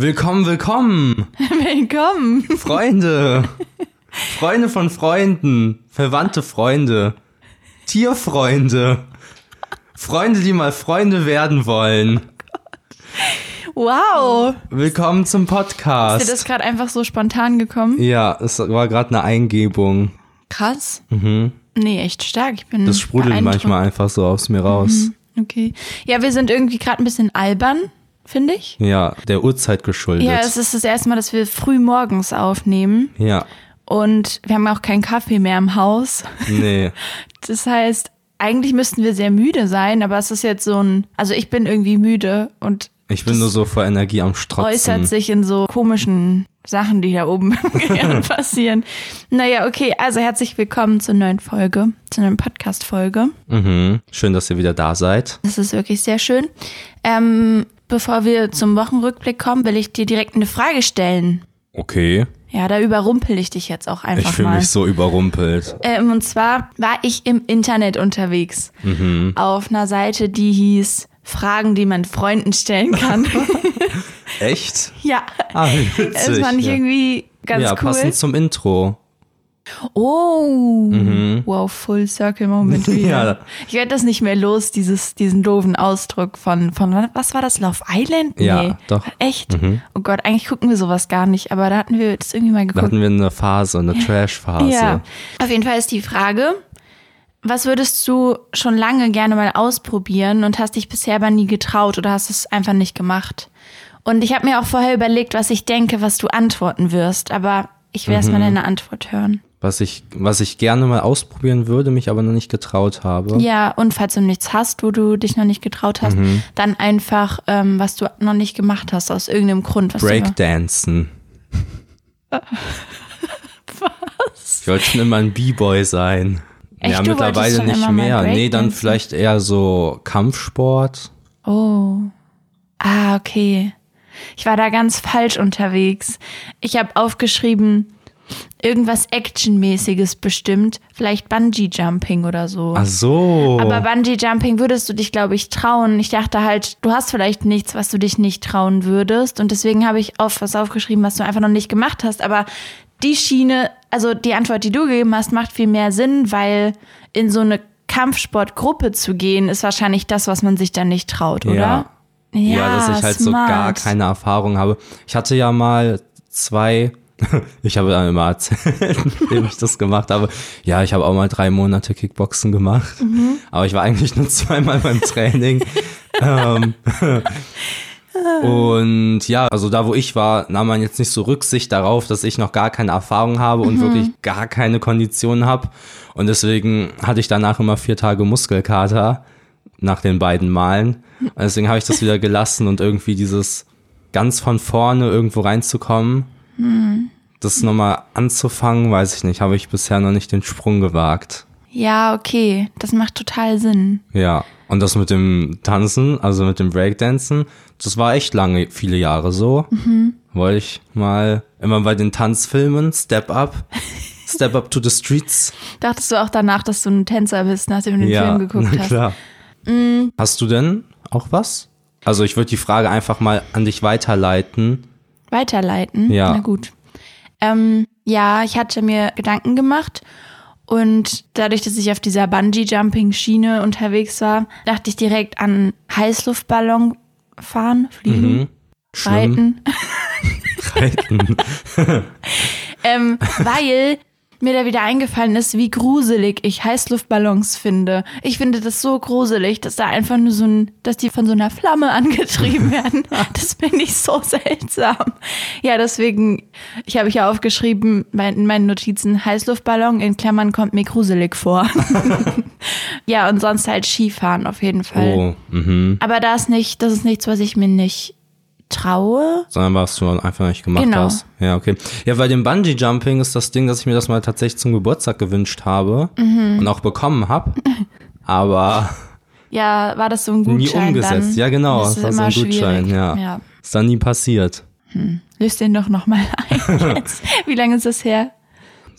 Willkommen, willkommen, Willkommen. Freunde. Freunde von Freunden, verwandte Freunde, Tierfreunde, Freunde, die mal Freunde werden wollen. Wow. Willkommen zum Ist dir Podcast. das gerade einfach so spontan gekommen? Ja, es war gerade eine Eingebung. Krass. Nee, echt stark. Ich bin Das sprudelt manchmal einfach so aus mir raus. Okay. Ja, wir sind irgendwie gerade ein bisschen albern, finde ich. Ja, der Uhrzeit geschuldet. Ja, es ist das erste Mal, dass wir früh morgens aufnehmen. ja, Und wir haben auch keinen Kaffee mehr im Haus. nee. Das heißt, eigentlich müssten wir sehr müde sein, aber es ist jetzt so ein, also ich bin irgendwie müde und Ich bin nur so vor Energie am äußert Strotzen. sich in so komischen Sachen, die da oben im Gehirn passieren. Naja, okay, also herzlich willkommen zur neuen Folge, zur neuen Podcast-Folge. Mhm. Schön, dass ihr wieder da seid. Das ist wirklich sehr schön. Ähm, bevor wir zum Wochenrückblick kommen, will ich dir direkt eine Frage stellen. Okay. Ja, da überrumpel ich dich jetzt auch Ich einfach fühle mal. mich so überrumpelt. Ähm, und zwar war ich im Internet unterwegs. Mhm. Auf einer Seite, die hieß Fragen, die man Freunden stellen kann. Echt? ja, Ah, witzig. das fand ich ja. irgendwie ganz ja, cool. passend zum Intro. Oh, wow, Full Circle Moment wieder. Mhm. Ja. Ich werde das nicht mehr los, dieses, diesen doofen Ausdruck von, von, was war das, Love Island? Ja, Nee. doch. Mhm. Echt? Oh Gott, eigentlich gucken wir sowas gar nicht, aber da hatten wir das irgendwie mal Da geguckt. hatten wir eine Phase, eine Trash-Phase. Ja, auf jeden Fall ist die Frage, was würdest du schon lange gerne mal ausprobieren und hast dich bisher aber nie getraut oder hast es einfach nicht gemacht? Und ich habe mir auch vorher überlegt, was ich denke, was du antworten wirst, aber ich will Mhm. erst mal deine Antwort hören. Was ich, was ich gerne mal ausprobieren würde, mich aber noch nicht getraut habe. Ja, und falls du nichts hast, wo du dich noch nicht getraut hast, Mhm. dann einfach, ähm, was du noch nicht gemacht hast, aus irgendeinem Grund. Breakdancen. was? Ich wollte schon immer ein B-Boy sein. Echt, ja, mittlerweile nicht mehr. Nee, dann vielleicht eher so Kampfsport. Oh. Ah, okay. Ich war da ganz falsch unterwegs. Ich habe aufgeschrieben, irgendwas Actionmäßiges bestimmt. Vielleicht Bungee-Jumping oder so. Ach so. Aber Bungee-Jumping würdest du dich, glaube ich, trauen. Ich dachte halt, du hast vielleicht nichts, was du dich nicht trauen würdest. Und deswegen habe ich auf was aufgeschrieben, was du einfach noch nicht gemacht hast. Aber die Schiene, also die Antwort, die du gegeben hast, macht viel mehr Sinn, weil in so eine Kampfsportgruppe zu gehen, ist wahrscheinlich das, was man sich dann nicht traut, oder? Ja. Ja, dass ich halt so smart. gar keine Erfahrung habe. Ich hatte ja mal zwei, ich habe dann immer erzählt, indem ich das gemacht habe. Ja, ich habe auch mal drei Monate Kickboxen gemacht, Mhm. aber ich war eigentlich nur zweimal beim Training. ähm, und ja, also da, wo ich war, nahm man jetzt nicht so Rücksicht darauf, dass ich noch gar keine Erfahrung habe und wirklich gar keine Kondition habe. Und deswegen hatte ich danach immer vier Tage Muskelkater nach den beiden Malen. Und deswegen habe ich das wieder gelassen und irgendwie dieses ganz von vorne irgendwo reinzukommen, das nochmal anzufangen, weiß ich nicht, habe ich bisher noch nicht den Sprung gewagt. Ja, okay. Das macht total Sinn. Ja. Und das mit dem Tanzen, also mit dem Breakdancen, das war echt lange, viele Jahre so. Wollte ich mal immer bei den Tanzfilmen, Step Up, Step Up to the Streets. Dachtest du auch danach, dass du ein Tänzer bist, nachdem du den ja, Film geguckt na hast? klar. Hast du denn auch was? Also ich würde die Frage einfach mal an dich weiterleiten. Weiterleiten? Ja. Na gut. Ähm, ja, ich hatte mir Gedanken gemacht und dadurch, dass ich auf dieser Bungee-Jumping-Schiene unterwegs war, dachte ich direkt an Heißluftballon fahren, fliegen, Mhm. Reiten. reiten. Ähm, weil mir da wieder eingefallen ist, wie gruselig ich Heißluftballons finde. Ich finde das so gruselig, dass da einfach nur so ein, dass die von so einer Flamme angetrieben werden. Das finde ich so seltsam. Ja, deswegen, ich habe hier aufgeschrieben, mein- in meinen Notizen Heißluftballon, in Klammern kommt mir gruselig vor. ja, und sonst halt Skifahren auf jeden Fall. Oh, mhm. Aber das nicht, das ist nichts, was ich mir nicht traue. Sondern was du einfach nicht gemacht Genau. hast. Ja, okay. Ja, bei dem Bungee-Jumping ist das Ding, dass ich mir das mal tatsächlich zum Geburtstag gewünscht habe Mhm. und auch bekommen habe. Aber Ja, war das so ein Gutschein nie umgesetzt. Dann? Ja, genau. Das Das ist war so ein Gutschein, ja. ja. Ist dann nie passiert. Löst den doch nochmal ein jetzt. Wie lange ist das her?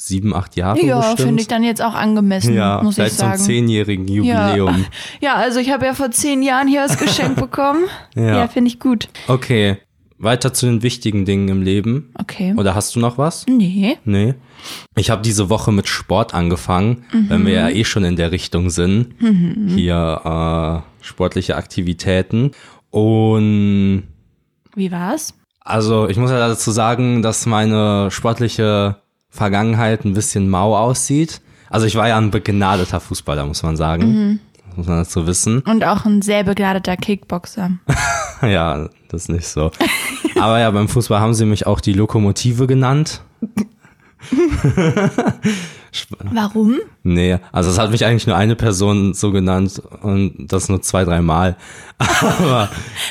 Sieben, acht Jahre Ja, finde ich dann jetzt auch angemessen, ja, muss ich vielleicht zum sagen. zehnjährigen ja. Jubiläum. ja, also ich habe ja vor zehn Jahren hier das Geschenk bekommen. Ja. Ja, finde ich gut. Okay. weiter zu den wichtigen Dingen im Leben. Okay. Oder hast du noch was? Nee. Nee. Ich habe diese Woche mit Sport angefangen, wenn wir ja eh schon in der Richtung sind. Hier äh, sportliche Aktivitäten. Und Wie war's? also ich muss ja dazu sagen, dass meine sportliche Vergangenheit ein bisschen mau aussieht. Also ich war ja ein begnadeter Fußballer, muss man sagen. Das muss man dazu wissen. Und auch ein sehr begnadeter Kickboxer. Ja, das ist nicht so. Aber ja, beim Fußball haben sie mich auch die Lokomotive genannt. Warum? Nee, also es hat mich eigentlich nur eine Person so genannt und das nur zwei, dreimal. Aber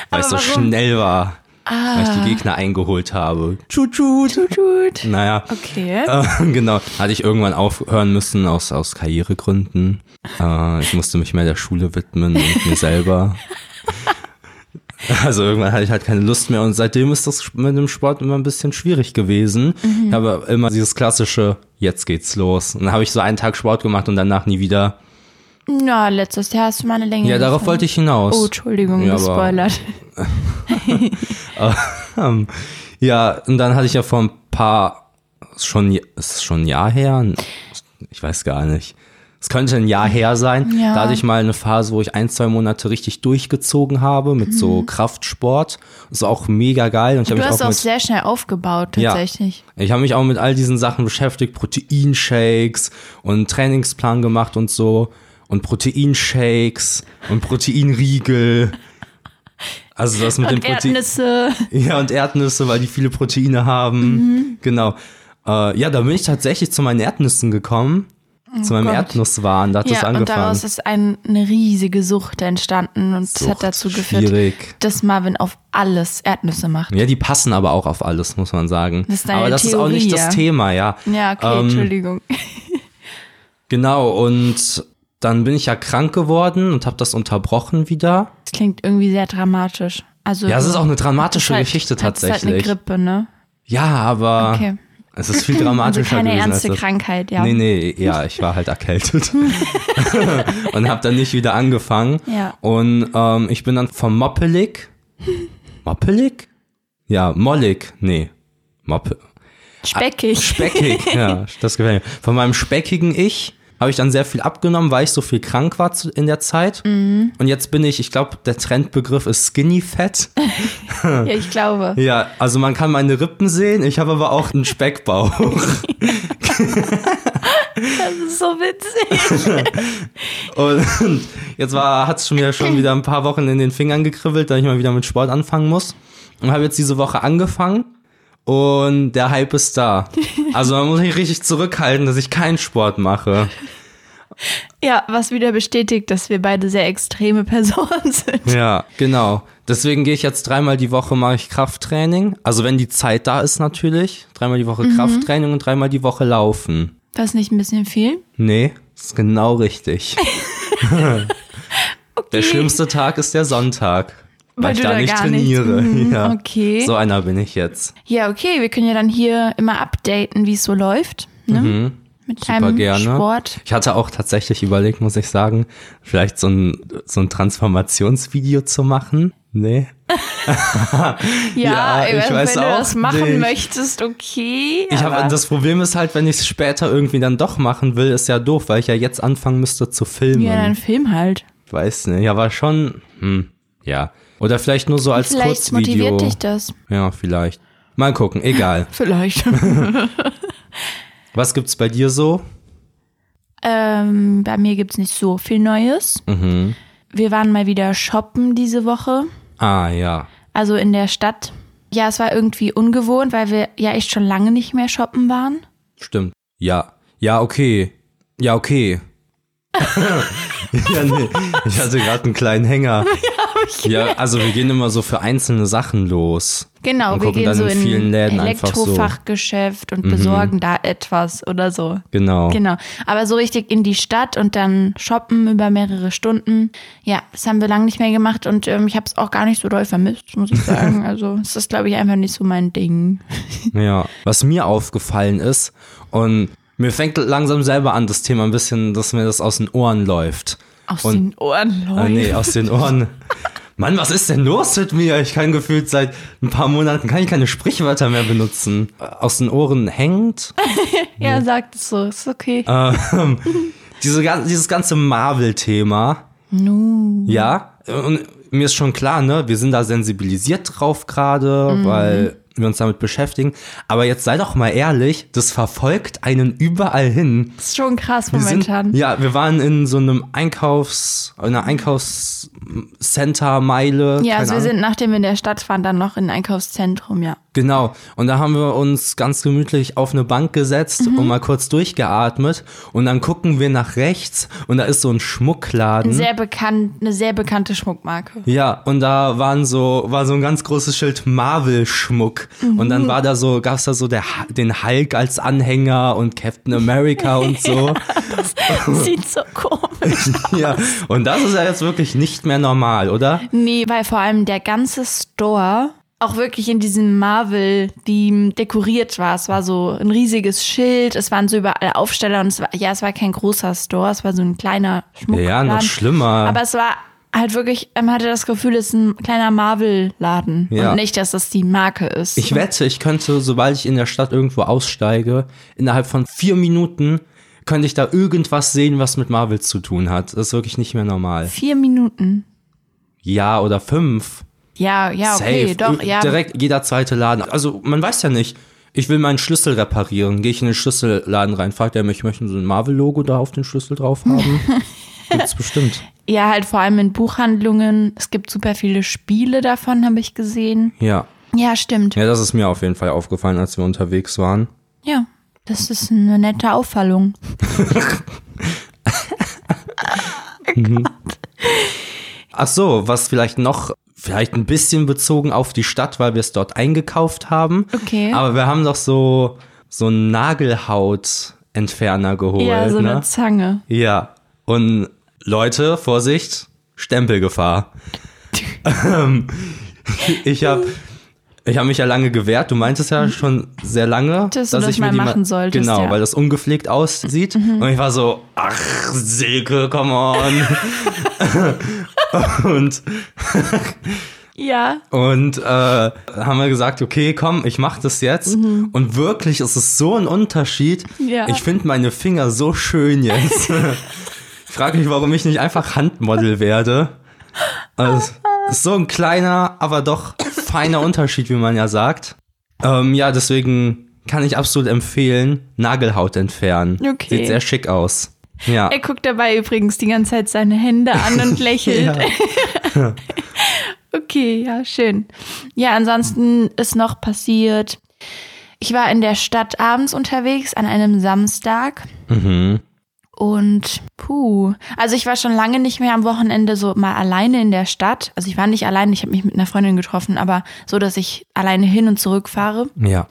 weil ich so warum? schnell war, weil ich die Gegner eingeholt habe. Tschut, tschut. Tut, tut. Naja, Okay. äh, genau. Hatte ich irgendwann aufhören müssen aus, aus Karrieregründen. Äh, ich musste mich mehr der Schule widmen und mir selber. Also irgendwann hatte ich halt keine Lust mehr und seitdem ist das mit dem Sport immer ein bisschen schwierig gewesen. Ich habe immer dieses klassische, jetzt geht's los. Und dann habe ich so einen Tag Sport gemacht und danach nie wieder. Na, letztes Jahr hast du mal eine Länge. Ja, darauf wollte ich hinaus. Oh, Entschuldigung, Ja, gespoilert. Ähm, ja, und dann hatte ich ja vor ein paar, ist schon, ist schon ein Jahr her? Ich weiß gar nicht. Es könnte ein Jahr her sein. Ja. Da hatte ich mal eine Phase, wo ich ein, zwei Monate richtig durchgezogen habe mit so Kraftsport. Das ist auch mega geil. Und ich Mhm. Du hast auch auch sehr schnell aufgebaut, Ja. tatsächlich. ich habe mich auch mit all diesen Sachen beschäftigt, Proteinshakes und Trainingsplan gemacht und so und Proteinshakes und Proteinriegel. Also das mit Und den Protein Erdnüsse. ja, und Erdnüsse, weil die viele Proteine haben. Genau. Äh, ja, da bin ich tatsächlich zu meinen Erdnüssen gekommen. zu meinem Oh Gott. Erdnusswahn. Da hat das Ja, und angefangen. daraus ist ein, eine riesige Sucht entstanden und das hat dazu geführt, Schwierig. dass Marvin auf alles Erdnüsse macht. Ja, die passen aber auch auf alles, muss man sagen. Das ist aber das ist auch Theorie, nicht ja. das Thema, ja. Ja, okay, Ähm, Entschuldigung. Genau, und dann bin ich ja krank geworden und habe das unterbrochen wieder. Das klingt irgendwie sehr dramatisch. Also, Ja, es ist auch eine dramatische halt- Geschichte Das ist halt eine tatsächlich. Grippe, ne? Ja, aber Okay. es ist viel Also dramatischer keine gewesen. ernste. Krankheit, ja. Nee, nee, ja, ich war halt erkältet. und habe dann nicht wieder angefangen. Ja. Und ähm, ich bin dann vom Moppelig. Moppelig? Ja, Mollig. Nee. Moppe. Speckig. Speckig, ja, das gefällt mir. Von meinem speckigen Ich habe ich dann sehr viel abgenommen, weil ich so viel krank war in der Zeit. Mhm. Und jetzt bin ich, ich glaube, der Trendbegriff ist Skinny Fat. ja, ich glaube. Ja, also man kann meine Rippen sehen, ich habe aber auch einen Speckbauch. Das ist so witzig. Und jetzt war, hat es schon wieder schon wieder ein paar Wochen in den Fingern gekribbelt, da ich mal wieder mit Sport anfangen muss. Und habe jetzt diese Woche angefangen und der Hype ist da. Also man muss sich richtig zurückhalten, dass ich keinen Sport mache. Ja, was wieder bestätigt, dass wir beide sehr extreme Personen sind. Ja, genau. Deswegen gehe ich jetzt dreimal die Woche mache ich Krafttraining. Also wenn die Zeit da ist natürlich. Dreimal die Woche Krafttraining und dreimal die Woche laufen. Das ist nicht ein bisschen viel? Nee, das ist genau richtig. Der schlimmste Tag ist der Sonntag. Weil, Weil ich du da nicht trainiere. Mhm, ja. okay. So einer bin ich jetzt. Ja, okay, wir können ja dann hier immer updaten, wie es so läuft. Ne? Mit Mhm. Super deinem gerne. Sport. Ich hatte auch tatsächlich überlegt, muss ich sagen, vielleicht so ein, so ein Transformationsvideo zu machen. Nee. Ja, ich wenn weiß du auch das machen nicht. möchtest, okay. Ich habe das Problem ist halt, wenn ich es später irgendwie dann doch machen will, ist ja doof, weil ich ja jetzt anfangen müsste zu filmen. Ja, dann film halt. Ich weiß nicht, aber schon, hm, ja. Oder vielleicht nur so als Vielleicht Kurzvideo. motiviert dich das. Ja, vielleicht. Mal gucken, egal. Vielleicht. Was gibt's bei dir so? ähm, bei mir gibt's nicht so viel Neues. Mhm. Wir waren mal wieder shoppen diese Woche. Ah, ja. Also in der Stadt. Ja, es war irgendwie ungewohnt, weil wir ja echt schon lange nicht mehr shoppen waren. Stimmt. Ja. Ja, okay. Ja, okay. ja, nee. Ich hatte gerade einen kleinen Hänger. Ja, also wir gehen immer so für einzelne Sachen los. Genau, Und wir gucken gehen dann so in vielen Läden einfach so. Mhm. Elektrofachgeschäft und besorgen da etwas oder so. Genau. Genau. Aber so richtig in die Stadt und dann shoppen über mehrere Stunden. Ja, das haben wir lange nicht mehr gemacht und ähm, ich habe es auch gar nicht so doll vermisst, muss ich sagen. Also es ist, glaube ich, einfach nicht so mein Ding. Ja. Was mir aufgefallen ist, und mir fängt langsam selber an, das Thema ein bisschen, dass mir das aus den Ohren läuft. Aus Und- den Ohren Äh, läuft. nee, aus den Ohren. Mann, was ist denn los mit mir? Ich kann gefühlt seit ein paar Monaten kann ich keine Sprichwörter mehr benutzen. Aus den Ohren hängt. Ja, sagt es so, ist okay. Ähm, diese, dieses ganze Marvel-Thema. Nu. Ja, und mir ist schon klar, ne, wir sind da sensibilisiert drauf gerade, Mhm. weil wir uns damit beschäftigen. Aber jetzt sei doch mal ehrlich, das verfolgt einen überall hin. ist schon krass Wir sind, momentan. ja, wir waren in so einem Einkaufs, einer Einkaufscenter-Meile. Ja, keine also wir Ahnung. sind, nachdem wir in der Stadt waren, dann noch in ein Einkaufszentrum, ja. Genau. Und da haben wir uns ganz gemütlich auf eine Bank gesetzt Mhm. und mal kurz durchgeatmet. Und dann gucken wir nach rechts und da ist so ein Schmuckladen. Sehr bekannt, eine sehr bekannte Schmuckmarke. Ja, und da waren so, war so ein ganz großes Schild Marvel-Schmuck. Und dann war da so, gab's da so der, den Hulk als Anhänger und Captain America und so. Sieht so komisch. ja, und das ist ja jetzt wirklich nicht mehr normal, oder? Nee, weil vor allem der ganze Store auch wirklich in diesem Marvel-Theme dekoriert war. Es war so ein riesiges Schild, es waren so überall Aufsteller und es war, ja, es war kein großer Store, es war so ein kleiner Schmuckladen. Ja, noch schlimmer. Aber es war halt wirklich, man hatte das Gefühl, es ist ein kleiner Marvel-Laden. Ja. Und nicht, dass das die Marke ist. Ich wette, ich könnte, sobald ich in der Stadt irgendwo aussteige, innerhalb von vier Minuten könnte ich da irgendwas sehen, was mit Marvel zu tun hat. Das ist wirklich nicht mehr normal. Vier Minuten. Ja, oder fünf. Ja, ja, okay, Safe. doch, ja. Direkt jeder zweite Laden. Also man weiß ja nicht. Ich will meinen Schlüssel reparieren. Gehe ich in den Schlüsselladen rein, fragt er mich, ich möchte so ein Marvel-Logo da auf den Schlüssel drauf haben. Gibt's bestimmt. Ja, halt vor allem in Buchhandlungen. Es gibt super viele Spiele davon, habe ich gesehen. Ja. Ja, stimmt. Ja, das ist mir auf jeden Fall aufgefallen, als wir unterwegs waren. Ja, das ist eine nette Auffallung. Ach so, was vielleicht noch, vielleicht ein bisschen bezogen auf die Stadt, weil wir es dort eingekauft haben. Okay. Aber wir haben doch so, so einen Nagelhautentferner geholt. ja, so ne? eine Zange. Ja. Und Leute, Vorsicht, Stempelgefahr. Ähm, ich habe ich hab mich ja lange gewehrt. Du meintest ja schon sehr lange, Mhm. Dass du das ich mal mir die machen solltest, Genau, ja. Mhm. weil das ungepflegt aussieht. Und ich war so, ach, Silke, come on. und Ja. und äh, haben wir gesagt, okay, komm, ich mach das jetzt. Und wirklich ist es so ein Unterschied. Mhm. Ja. Ich finde meine Finger so schön jetzt. ich frage mich, warum ich nicht einfach Handmodel werde. Also, so ein kleiner, aber doch feiner Unterschied, wie man ja sagt. Ähm, ja, deswegen kann ich absolut empfehlen, Nagelhaut entfernen. Okay. Sieht sehr schick aus. Ja. Er guckt dabei übrigens die ganze Zeit seine Hände an und lächelt. Okay, ja, schön. Ja, ansonsten ist noch passiert. Ich war in der Stadt abends unterwegs an einem Samstag. Mhm. Und puh, also ich war schon lange nicht mehr am Wochenende so mal alleine in der Stadt. Also ich war nicht alleine, ich habe mich mit einer Freundin getroffen, aber so, dass ich alleine hin und zurück fahre. Ja.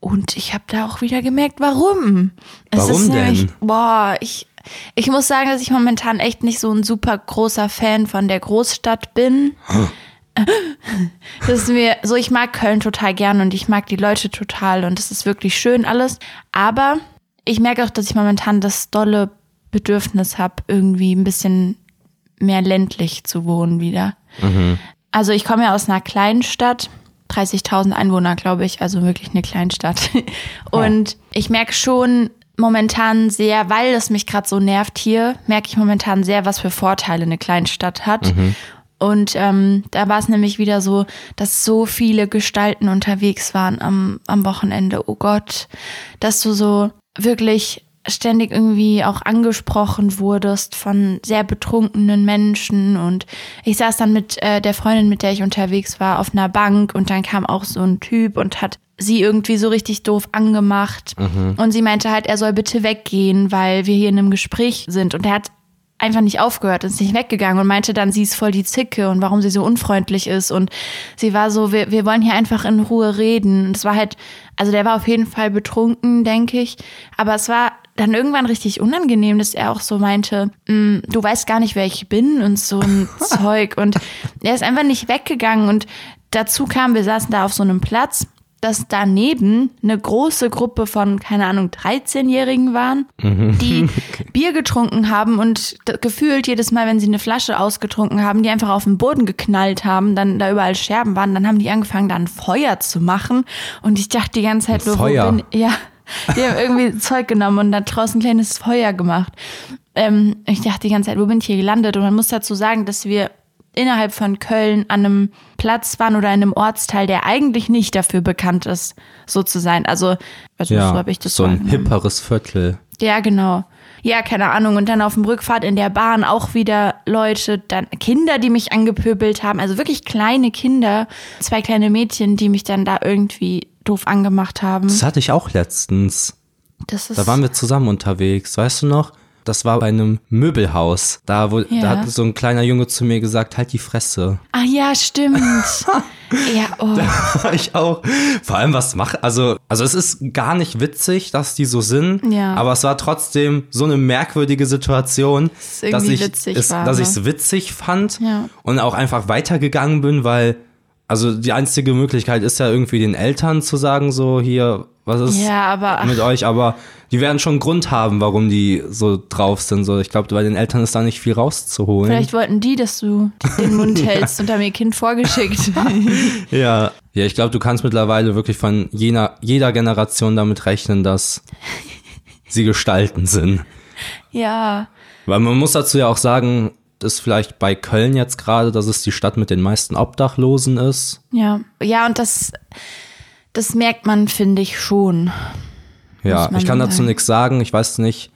Und ich habe da auch wieder gemerkt, warum. Es Warum ist nämlich, denn? Boah, ich, ich muss sagen, dass ich momentan echt nicht so ein super großer Fan von der Großstadt bin. Das ist mir so, ich mag Köln total gern und ich mag die Leute total und es ist wirklich schön alles. Aber ich merke auch, dass ich momentan das dolle Bedürfnis habe, irgendwie ein bisschen mehr ländlich zu wohnen wieder. Also ich komme ja aus einer kleinen Stadt, 30.000 Einwohner, glaube ich, also wirklich eine Kleinstadt. Und ich merke schon momentan sehr, weil es mich gerade so nervt hier, merke ich momentan sehr, was für Vorteile eine Kleinstadt hat. Und ähm, da war es nämlich wieder so, dass so viele Gestalten unterwegs waren am, am Wochenende. Oh Gott, dass du so wirklich ständig irgendwie auch angesprochen wurdest von sehr betrunkenen Menschen. Und ich saß dann mit äh, der Freundin, mit der ich unterwegs war, auf einer Bank und dann kam auch so ein Typ und hat sie irgendwie so richtig doof angemacht. Und sie meinte halt, er soll bitte weggehen, weil wir hier in einem Gespräch sind. Und er hat einfach nicht aufgehört, ist nicht weggegangen und meinte dann, sie ist voll die Zicke und warum sie so unfreundlich ist. Und sie war so, wir, wir wollen hier einfach in Ruhe reden. Und es war halt, also der war auf jeden Fall betrunken, denke ich. Aber es war dann irgendwann richtig unangenehm, dass er auch so meinte, "Mm, du weißt gar nicht, wer ich bin und so ein Zeug. Und er ist einfach nicht weggegangen. Und dazu kam, wir saßen da auf so einem Platz dass daneben eine große Gruppe von, keine Ahnung, 13-Jährigen waren, die Bier getrunken haben und gefühlt jedes Mal, wenn sie eine Flasche ausgetrunken haben, die einfach auf den Boden geknallt haben, dann da überall Scherben waren, dann haben die angefangen, da ein Feuer zu machen. Und ich dachte die ganze Zeit, nur, wo Feuer? bin ja, die haben irgendwie Zeug genommen und da draußen ein kleines Feuer gemacht. Ähm, ich dachte die ganze Zeit, wo bin ich hier gelandet? Und man muss dazu sagen, dass wir innerhalb von Köln an einem Platz waren oder in einem Ortsteil, der eigentlich nicht dafür bekannt ist, so zu sein. Also, also Ja, so habe ich das so ein hipperes Viertel. Ja, genau. Ja, keine Ahnung. Und dann auf dem Rückfahrt in der Bahn auch wieder Leute, dann Kinder, die mich angepöbelt haben. Also wirklich kleine Kinder. Zwei kleine Mädchen, die mich dann da irgendwie doof angemacht haben. Das hatte ich auch letztens. Das ist Da waren wir zusammen unterwegs, weißt du noch? Das war bei einem Möbelhaus. Da, wo, Ja. da hat so ein kleiner Junge zu mir gesagt, halt die Fresse. Ah ja, stimmt. ja, oh. ich auch. Vor allem, was macht, also, also es ist gar nicht witzig, dass die so sind, Ja. aber es war trotzdem so eine merkwürdige Situation, irgendwie dass ich es, war, dass ne? ich es witzig fand Ja. und auch einfach weitergegangen bin, weil, also die einzige Möglichkeit ist ja irgendwie den Eltern zu sagen, so hier, was ist Ja, aber- mit euch, aber die werden schon Grund haben, warum die so drauf sind. So, ich glaube, bei den Eltern ist da nicht viel rauszuholen. Vielleicht wollten die, dass du den Mund hältst und haben ihr Kind vorgeschickt. Ja. Ja, ich glaube, du kannst mittlerweile wirklich von jener, jeder Generation damit rechnen, dass sie Gestalten sind. ja. Weil man muss dazu ja auch sagen, dass vielleicht bei Köln jetzt gerade, dass es die Stadt mit den meisten Obdachlosen ist. Ja. Ja, und das, das merkt man, finde ich, schon. Ja, ich kann dazu nichts sagen. Ich weiß nicht,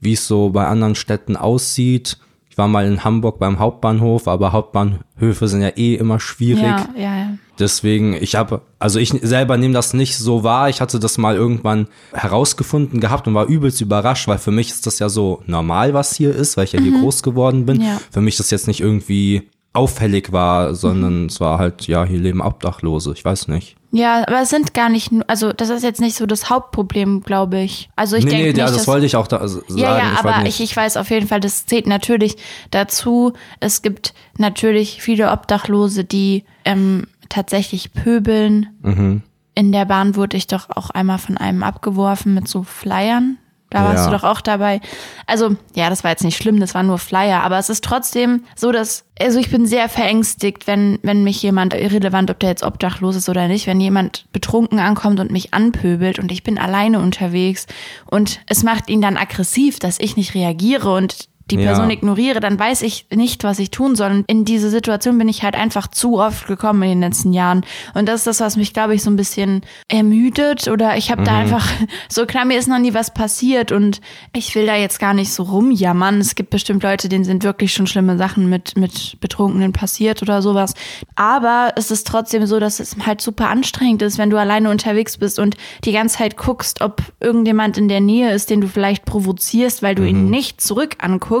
wie es so bei anderen Städten aussieht. Ich war mal in Hamburg beim Hauptbahnhof, aber Hauptbahnhöfe sind ja eh immer schwierig. Ja, ja, ja. Deswegen, ich habe, also ich selber nehme das nicht so wahr. Ich hatte das mal irgendwann herausgefunden gehabt und war übelst überrascht, weil für mich ist das ja so normal, was hier ist, weil ich ja hier groß geworden bin. Mhm. Ja. Für mich das jetzt nicht irgendwie auffällig war, sondern Mhm. es war halt, ja, hier leben Obdachlose. Ich weiß nicht. Ja, aber es sind gar nicht, nur- also das ist jetzt nicht so das Hauptproblem, glaube ich. Also ich nee, denke nee, nicht, ja, das dass, wollte ich auch da sagen. Ja, ja, ich aber ich, ich weiß auf jeden Fall, das zählt natürlich dazu. Es gibt natürlich viele Obdachlose, die ähm, tatsächlich pöbeln. Mhm. In der Bahn wurde ich doch auch einmal von einem abgeworfen mit so Flyern. Da warst Ja. du doch auch dabei. Also, ja, das war jetzt nicht schlimm, das waren nur Flyer, aber es ist trotzdem so, dass, also ich bin sehr verängstigt, wenn, wenn mich jemand, irrelevant, ob der jetzt obdachlos ist oder nicht, wenn jemand betrunken ankommt und mich anpöbelt und ich bin alleine unterwegs und es macht ihn dann aggressiv, dass ich nicht reagiere und die Ja. Person ignoriere, dann weiß ich nicht, was ich tun soll. Und in diese Situation bin ich halt einfach zu oft gekommen in den letzten Jahren. Und das ist das, was mich, glaube ich, so ein bisschen ermüdet. Oder ich habe da einfach, so klar, mir ist noch nie was passiert und ich will da jetzt gar nicht so rumjammern. Es gibt bestimmt Leute, denen sind wirklich schon schlimme Sachen mit, mit Betrunkenen passiert oder sowas. Aber es ist trotzdem so, dass es halt super anstrengend ist, wenn du alleine unterwegs bist und die ganze Zeit guckst, ob irgendjemand in der Nähe ist, den du vielleicht provozierst, weil du ihn nicht zurück anguckst.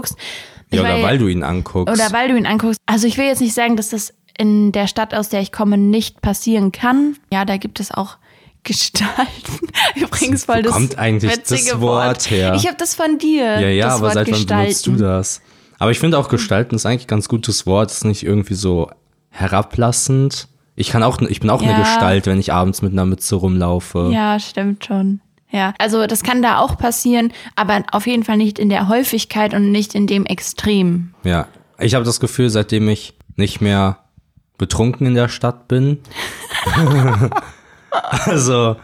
Ja, Weil- oder weil du ihn anguckst. oder weil du ihn anguckst. Also ich will jetzt nicht sagen, dass das in der Stadt, aus der ich komme, nicht passieren kann. Ja, da gibt es auch Gestalten. Übrigens voll das kommt eigentlich das Wort her? Ich habe das von dir. ja, ja, das aber Wort seit wann Gestalten. benutzt du das? Aber ich finde auch Gestalten ist eigentlich ein ganz gutes Wort. Ist nicht irgendwie so herablassend. Ich kann auch, ich bin auch eine Ja. Gestalt, wenn ich abends mit einer Mütze rumlaufe. Ja, stimmt schon. Ja, also das kann da auch passieren, aber auf jeden Fall nicht in der Häufigkeit und nicht in dem Extrem. Ja, ich habe das Gefühl, seitdem ich nicht mehr betrunken in der Stadt bin, also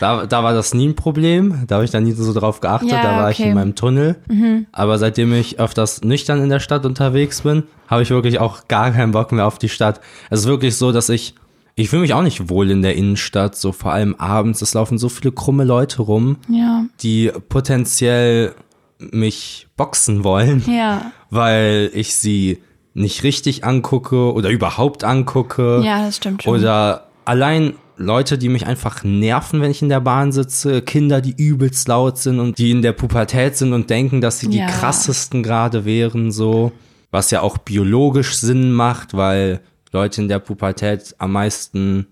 da, da war das nie ein Problem, da habe ich dann nie so drauf geachtet, Ja, da war ich okay. Mhm. in meinem Tunnel. Aber seitdem ich öfters nüchtern in der Stadt unterwegs bin, habe ich wirklich auch gar keinen Bock mehr auf die Stadt. Es ist wirklich so, dass ich, ich fühle mich auch nicht wohl in der Innenstadt, so vor allem abends, es laufen so viele krumme Leute rum, Ja, die potenziell mich boxen wollen ja, weil ich sie nicht richtig angucke oder überhaupt angucke. ja, das stimmt schon. Oder allein Leute, die mich einfach nerven, wenn ich in der Bahn sitze, Kinder, die übelst laut sind und die in der Pubertät sind und denken, dass sie Ja. die krassesten gerade wären, so. Was ja auch biologisch Sinn macht, weil Leute in der Pubertät am meisten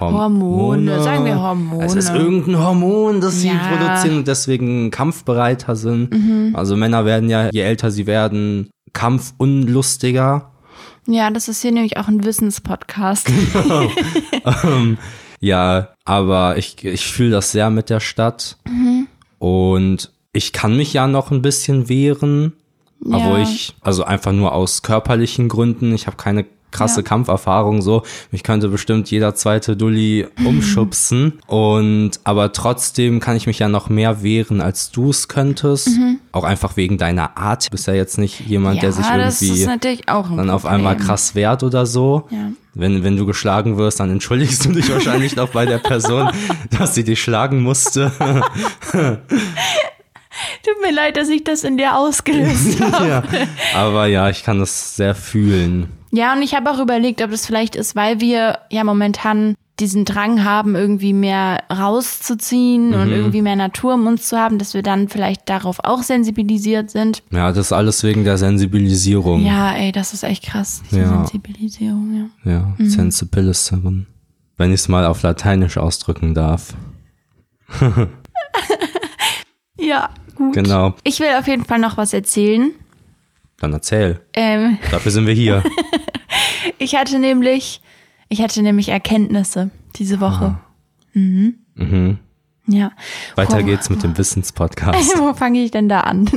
Hormone, sagen wir Hormone. Es ist irgendein Hormon, das sie Ja. Mhm. produzieren und deswegen kampfbereiter sind. Also Männer werden ja, je älter sie werden, kampfunlustiger. Ja, das ist hier nämlich auch ein Wissenspodcast. ja, aber ich, ich fühle das sehr mit der Stadt. Und ich kann mich ja noch ein bisschen wehren. Obwohl Ja. ich, also einfach nur aus körperlichen Gründen, ich habe keine krasse Ja. Kampferfahrung so. Mich könnte bestimmt jeder zweite Dulli umschubsen. Und aber trotzdem kann ich mich ja noch mehr wehren, als du es könntest. Auch einfach wegen deiner Art. Du bist ja jetzt nicht jemand, der sich das irgendwie ist natürlich auch ein dann auf einmal krass wehrt oder so. Ja. Wenn, wenn du geschlagen wirst, dann entschuldigst du dich wahrscheinlich noch bei der Person, dass sie dich schlagen musste. Tut mir leid, dass ich das in dir ausgelöst habe. ja. Aber ja, ich kann das sehr fühlen. Ja, und ich habe auch überlegt, ob das vielleicht ist, weil wir ja momentan diesen Drang haben, irgendwie mehr rauszuziehen und irgendwie mehr Natur um uns zu haben, dass wir dann vielleicht darauf auch sensibilisiert sind. Ja, das ist alles wegen der Sensibilisierung. Ja, ey, das ist echt krass, diese Ja. Sensibilisierung, ja. Ja, Sensibiliserin. Wenn ich es mal auf Lateinisch ausdrücken darf. Ja, gut. Genau. Ich will auf jeden Fall noch was erzählen. Dann erzähl. Ähm, Dafür sind wir hier. ich hatte nämlich, ich hatte nämlich Erkenntnisse diese Woche. mhm. Ja. Weiter Wo- geht's mit dem Wissenspodcast. Wo fange ich denn da an?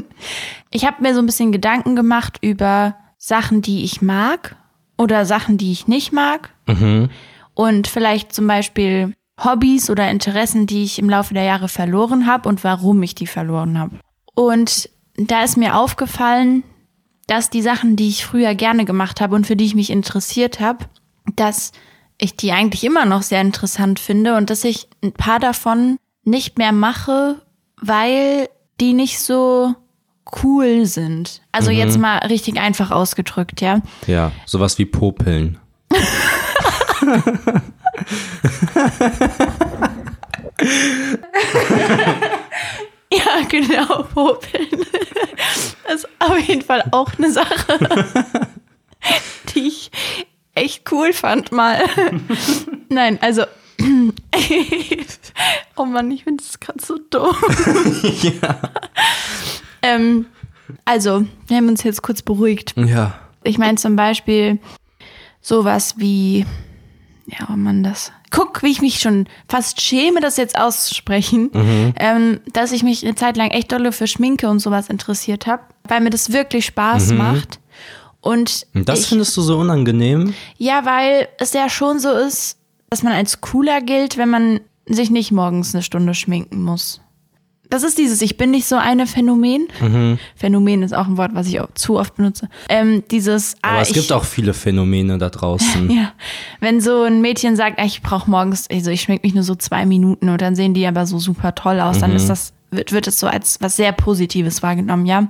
Ich habe mir so ein bisschen Gedanken gemacht über Sachen, die ich mag oder Sachen, die ich nicht mag. Mhm. Und vielleicht zum Beispiel Hobbys oder Interessen, die ich im Laufe der Jahre verloren habe und warum ich die verloren habe. Und da ist mir aufgefallen, dass die Sachen, die ich früher gerne gemacht habe und für die ich mich interessiert habe, dass ich die eigentlich immer noch sehr interessant finde und dass ich ein paar davon nicht mehr mache, weil die nicht so cool sind. Also jetzt mal richtig einfach ausgedrückt, ja. Ja, sowas wie Popeln. Ja, genau, Popeln. Das ist auf jeden Fall auch eine Sache, die ich echt cool fand mal. Nein, also. oh Mann, ich finde das gerade so dumm. ähm, also, wir haben uns jetzt kurz beruhigt. Ja. Ich meine zum Beispiel sowas wie, ja, oh Mann, das. Guck, wie ich mich schon fast schäme, das jetzt auszusprechen, ähm, dass ich mich eine Zeit lang echt dolle für Schminke und sowas interessiert habe, weil mir das wirklich Spaß macht. Und Und das ich, findest du so unangenehm? ja, weil es ja schon so ist, dass man als cooler gilt, wenn man sich nicht morgens eine Stunde schminken muss. Das ist dieses Ich bin nicht so eine Phänomen. Phänomen ist auch ein Wort, was ich auch zu oft benutze. Ähm, dieses Aber ah, es ich, gibt auch viele Phänomene da draußen. ja, wenn so ein Mädchen sagt, ah, ich brauche morgens, also ich schmink mich nur so zwei Minuten und dann sehen die aber so super toll aus, dann ist das, wird, wird es so als was sehr Positives wahrgenommen, ja.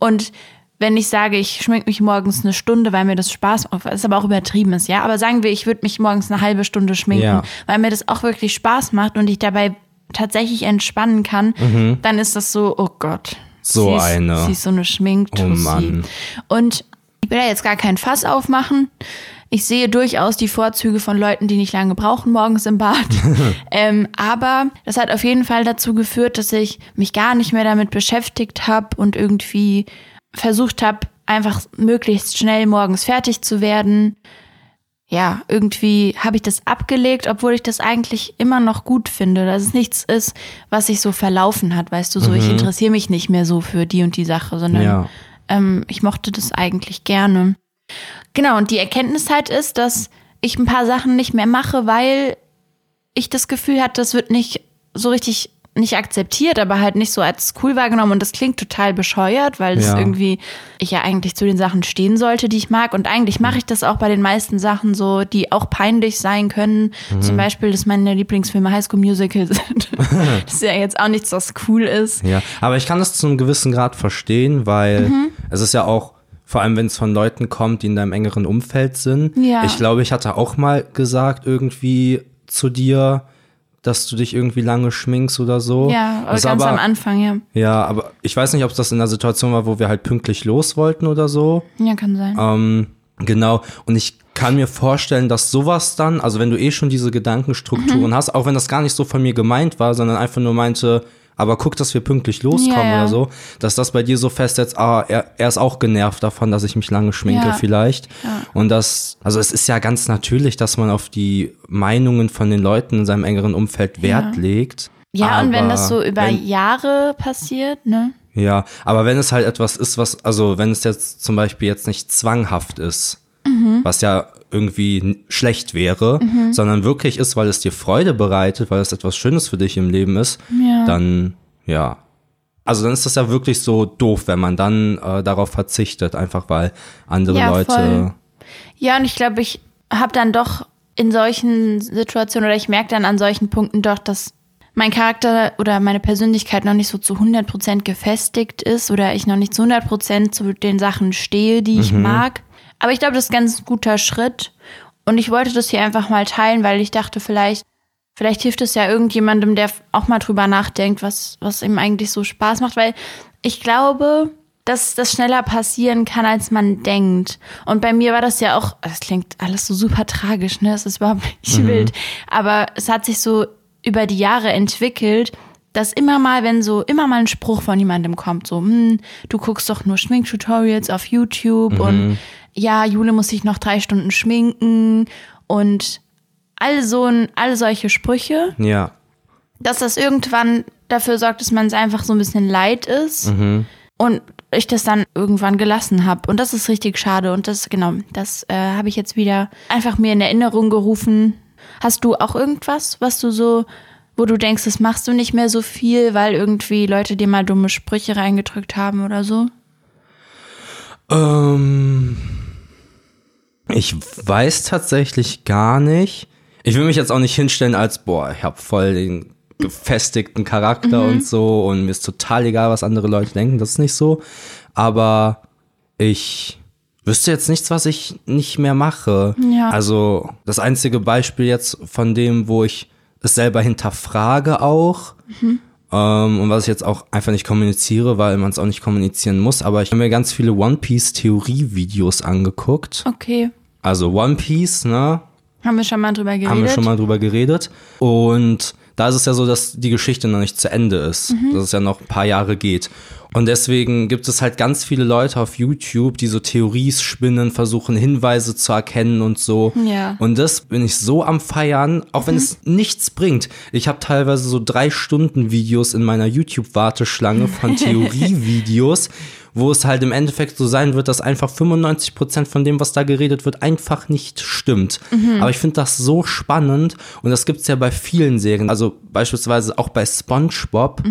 Und wenn ich sage, ich schmink mich morgens eine Stunde, weil mir das Spaß macht, was aber auch übertrieben ist, ja. Aber sagen wir, ich würde mich morgens eine halbe Stunde schminken, Ja. weil mir das auch wirklich Spaß macht und ich dabei tatsächlich entspannen kann, dann ist das so, oh Gott. So sie ist, eine. Sie ist so eine Schminktussi. Oh Mann. Und ich will da jetzt gar kein Fass aufmachen. Ich sehe durchaus die Vorzüge von Leuten, die nicht lange brauchen morgens im Bad. ähm, aber das hat auf jeden Fall dazu geführt, dass ich mich gar nicht mehr damit beschäftigt habe und irgendwie versucht habe, einfach möglichst schnell morgens fertig zu werden. Ja, irgendwie habe ich das abgelegt, obwohl ich das eigentlich immer noch gut finde, dass es nichts ist, was sich so verlaufen hat, weißt du, so ich interessiere mich nicht mehr so für die und die Sache, sondern Ja. ähm, ich mochte das eigentlich gerne. Genau, und die Erkenntnis halt ist, dass ich ein paar Sachen nicht mehr mache, weil ich das Gefühl hatte, das wird nicht so richtig nicht akzeptiert, aber halt nicht so als cool wahrgenommen. Und das klingt total bescheuert, weil das Ja. irgendwie ich ja eigentlich zu den Sachen stehen sollte, die ich mag. Und eigentlich mache ich das auch bei den meisten Sachen so, die auch peinlich sein können. Mhm. Zum Beispiel, dass meine Lieblingsfilme Highschool Musical sind. das ist ja jetzt auch nichts, was cool ist. Ja, aber ich kann das zu einem gewissen Grad verstehen, weil Mhm. es ist ja auch, vor allem wenn es von Leuten kommt, die in deinem engeren Umfeld sind. Ja. Ich glaube, ich hatte auch mal gesagt irgendwie zu dir, dass du dich irgendwie lange schminkst oder so. Ja, aber ganz aber, am Anfang, ja. Ja, aber ich weiß nicht, ob das in der Situation war, wo wir halt pünktlich los wollten oder so. Ja, kann sein. Ähm, genau. Und ich kann mir vorstellen, dass sowas dann, also wenn du eh schon diese Gedankenstrukturen Mhm. hast, auch wenn das gar nicht so von mir gemeint war, sondern einfach nur meinte, aber guck, dass wir pünktlich loskommen Ja, ja. oder so, dass das bei dir so festsetzt, ah, er, er ist auch genervt davon, dass ich mich lange schminke Ja. vielleicht. Und das, also es ist ja ganz natürlich, dass man auf die Meinungen von den Leuten in seinem engeren Umfeld Wert legt. Ja, und wenn Aber das so über wenn, Jahre passiert, ne? Ja, aber wenn es halt etwas ist, was, also wenn es jetzt zum Beispiel jetzt nicht zwanghaft ist, Mhm. was ja irgendwie schlecht wäre, sondern wirklich ist, weil es dir Freude bereitet, weil es etwas Schönes für dich im Leben ist, Ja. dann ja. Also dann ist das ja wirklich so doof, wenn man dann äh, darauf verzichtet, einfach weil andere Ja, Leute. voll. Ja, und ich glaube, ich habe dann doch in solchen Situationen oder ich merke dann an solchen Punkten doch, dass mein Charakter oder meine Persönlichkeit noch nicht so zu 100% gefestigt ist oder ich noch nicht zu 100% zu den Sachen stehe, die ich mag. Aber ich glaube, das ist ein ganz guter Schritt. Und ich wollte das hier einfach mal teilen, weil ich dachte, vielleicht, vielleicht hilft es ja irgendjemandem, der auch mal drüber nachdenkt, was, was ihm eigentlich so Spaß macht, weil ich glaube, dass das schneller passieren kann, als man denkt. Und bei mir war das ja auch, das klingt alles so super tragisch, ne? Es ist überhaupt nicht wild. Aber es hat sich so über die Jahre entwickelt, dass immer mal, wenn so, immer mal ein Spruch von jemandem kommt, so, hm, du guckst doch nur Schminktutorials auf YouTube und ja, Jule muss sich noch drei Stunden schminken und all so ein, all solche Sprüche, Ja. dass das irgendwann dafür sorgt, dass man es einfach so ein bisschen leid ist und ich das dann irgendwann gelassen habe. Und das ist richtig schade. Und das, genau, das äh, habe ich jetzt wieder einfach mir in Erinnerung gerufen. Hast du auch irgendwas, was du so, wo du denkst, das machst du nicht mehr so viel, weil irgendwie Leute dir mal dumme Sprüche reingedrückt haben oder so? Ähm, ich weiß tatsächlich gar nicht. Ich will mich jetzt auch nicht hinstellen als, boah, ich habe voll den gefestigten Charakter und so und mir ist total egal, was andere Leute denken. Das ist nicht so. Aber ich wüsste jetzt nichts, was ich nicht mehr mache. Ja. Also das einzige Beispiel jetzt von dem, wo ich es selber hinterfrage auch, ähm, und was ich jetzt auch einfach nicht kommuniziere, weil man es auch nicht kommunizieren muss, aber ich habe mir ganz viele One Piece Theorie-Videos angeguckt. Okay. Also One Piece, ne? Haben wir schon mal drüber geredet? Haben wir schon mal drüber geredet. Und da ist es ja so, dass die Geschichte noch nicht zu Ende ist. Dass es ja noch ein paar Jahre geht. Und deswegen gibt es halt ganz viele Leute auf YouTube, die so Theories spinnen, versuchen Hinweise zu erkennen und so. Ja. Und das bin ich so am Feiern, auch wenn es nichts bringt. Ich habe teilweise so drei Stunden Videos in meiner YouTube-Warteschlange von Theorievideos, wo es halt im Endeffekt so sein wird, dass einfach 95% von dem, was da geredet wird, einfach nicht stimmt. Aber ich finde das so spannend und das gibt's ja bei vielen Serien, also beispielsweise auch bei SpongeBob.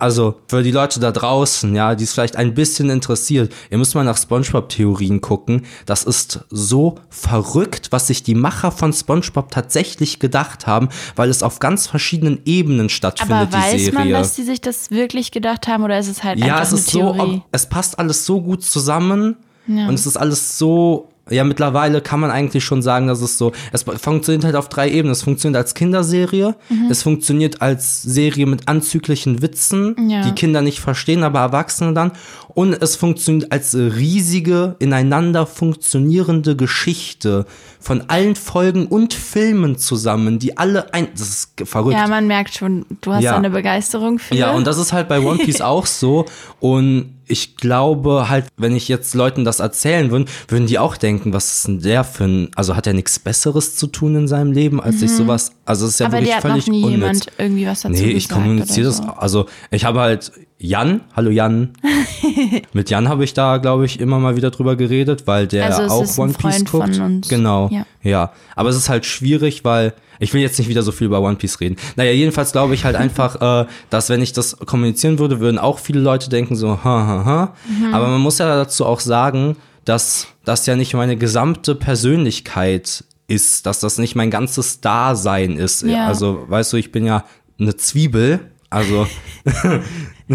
Also für die Leute da draußen, ja, die es vielleicht ein bisschen interessiert, ihr müsst mal nach SpongeBob-Theorien gucken. Das ist so verrückt, was sich die Macher von SpongeBob tatsächlich gedacht haben, weil es auf ganz verschiedenen Ebenen stattfindet, Aber die weiß Serie. man, dass die sich das wirklich gedacht haben oder ist es halt Ja, einfach es ist eine so, Theorie? es passt alles so gut zusammen Ja. und es ist alles so, ja, mittlerweile kann man eigentlich schon sagen, dass es so, es funktioniert halt auf drei Ebenen. Es funktioniert als Kinderserie, Mhm. es funktioniert als Serie mit anzüglichen Witzen, Ja. die Kinder nicht verstehen, aber Erwachsene dann. Und es funktioniert als riesige, ineinander funktionierende Geschichte von allen Folgen und Filmen zusammen, die alle ein, das ist verrückt. Ja, man merkt schon, du hast Ja. eine Begeisterung für. Ja, und das ist halt bei One Piece auch so. Und ich glaube halt, wenn ich jetzt Leuten das erzählen würde, würden die auch denken, was ist denn der für ein, also hat er nichts Besseres zu tun in seinem Leben, als sich sowas, also es ist ja Mhm. Aber wirklich dir hat völlig noch nie unnütz. jemand irgendwie was dazu Nee, ich kommuniziere oder das. so. Also ich habe halt Jan, hallo Jan. Mit Jan habe ich da, glaube ich, immer mal wieder drüber geredet, weil der Also auch One Piece guckt. von uns. Genau. Ja. Ja. Aber es ist halt schwierig, weil ich will jetzt nicht wieder so viel über One Piece reden. Naja, jedenfalls glaube ich halt einfach, äh, dass wenn ich das kommunizieren würde, würden auch viele Leute denken so, ha, ha, ha. Mhm. Aber man muss ja dazu auch sagen, dass das ja nicht meine gesamte Persönlichkeit ist, dass das nicht mein ganzes Dasein ist. Ja. Also, weißt du, ich bin ja eine Zwiebel. Also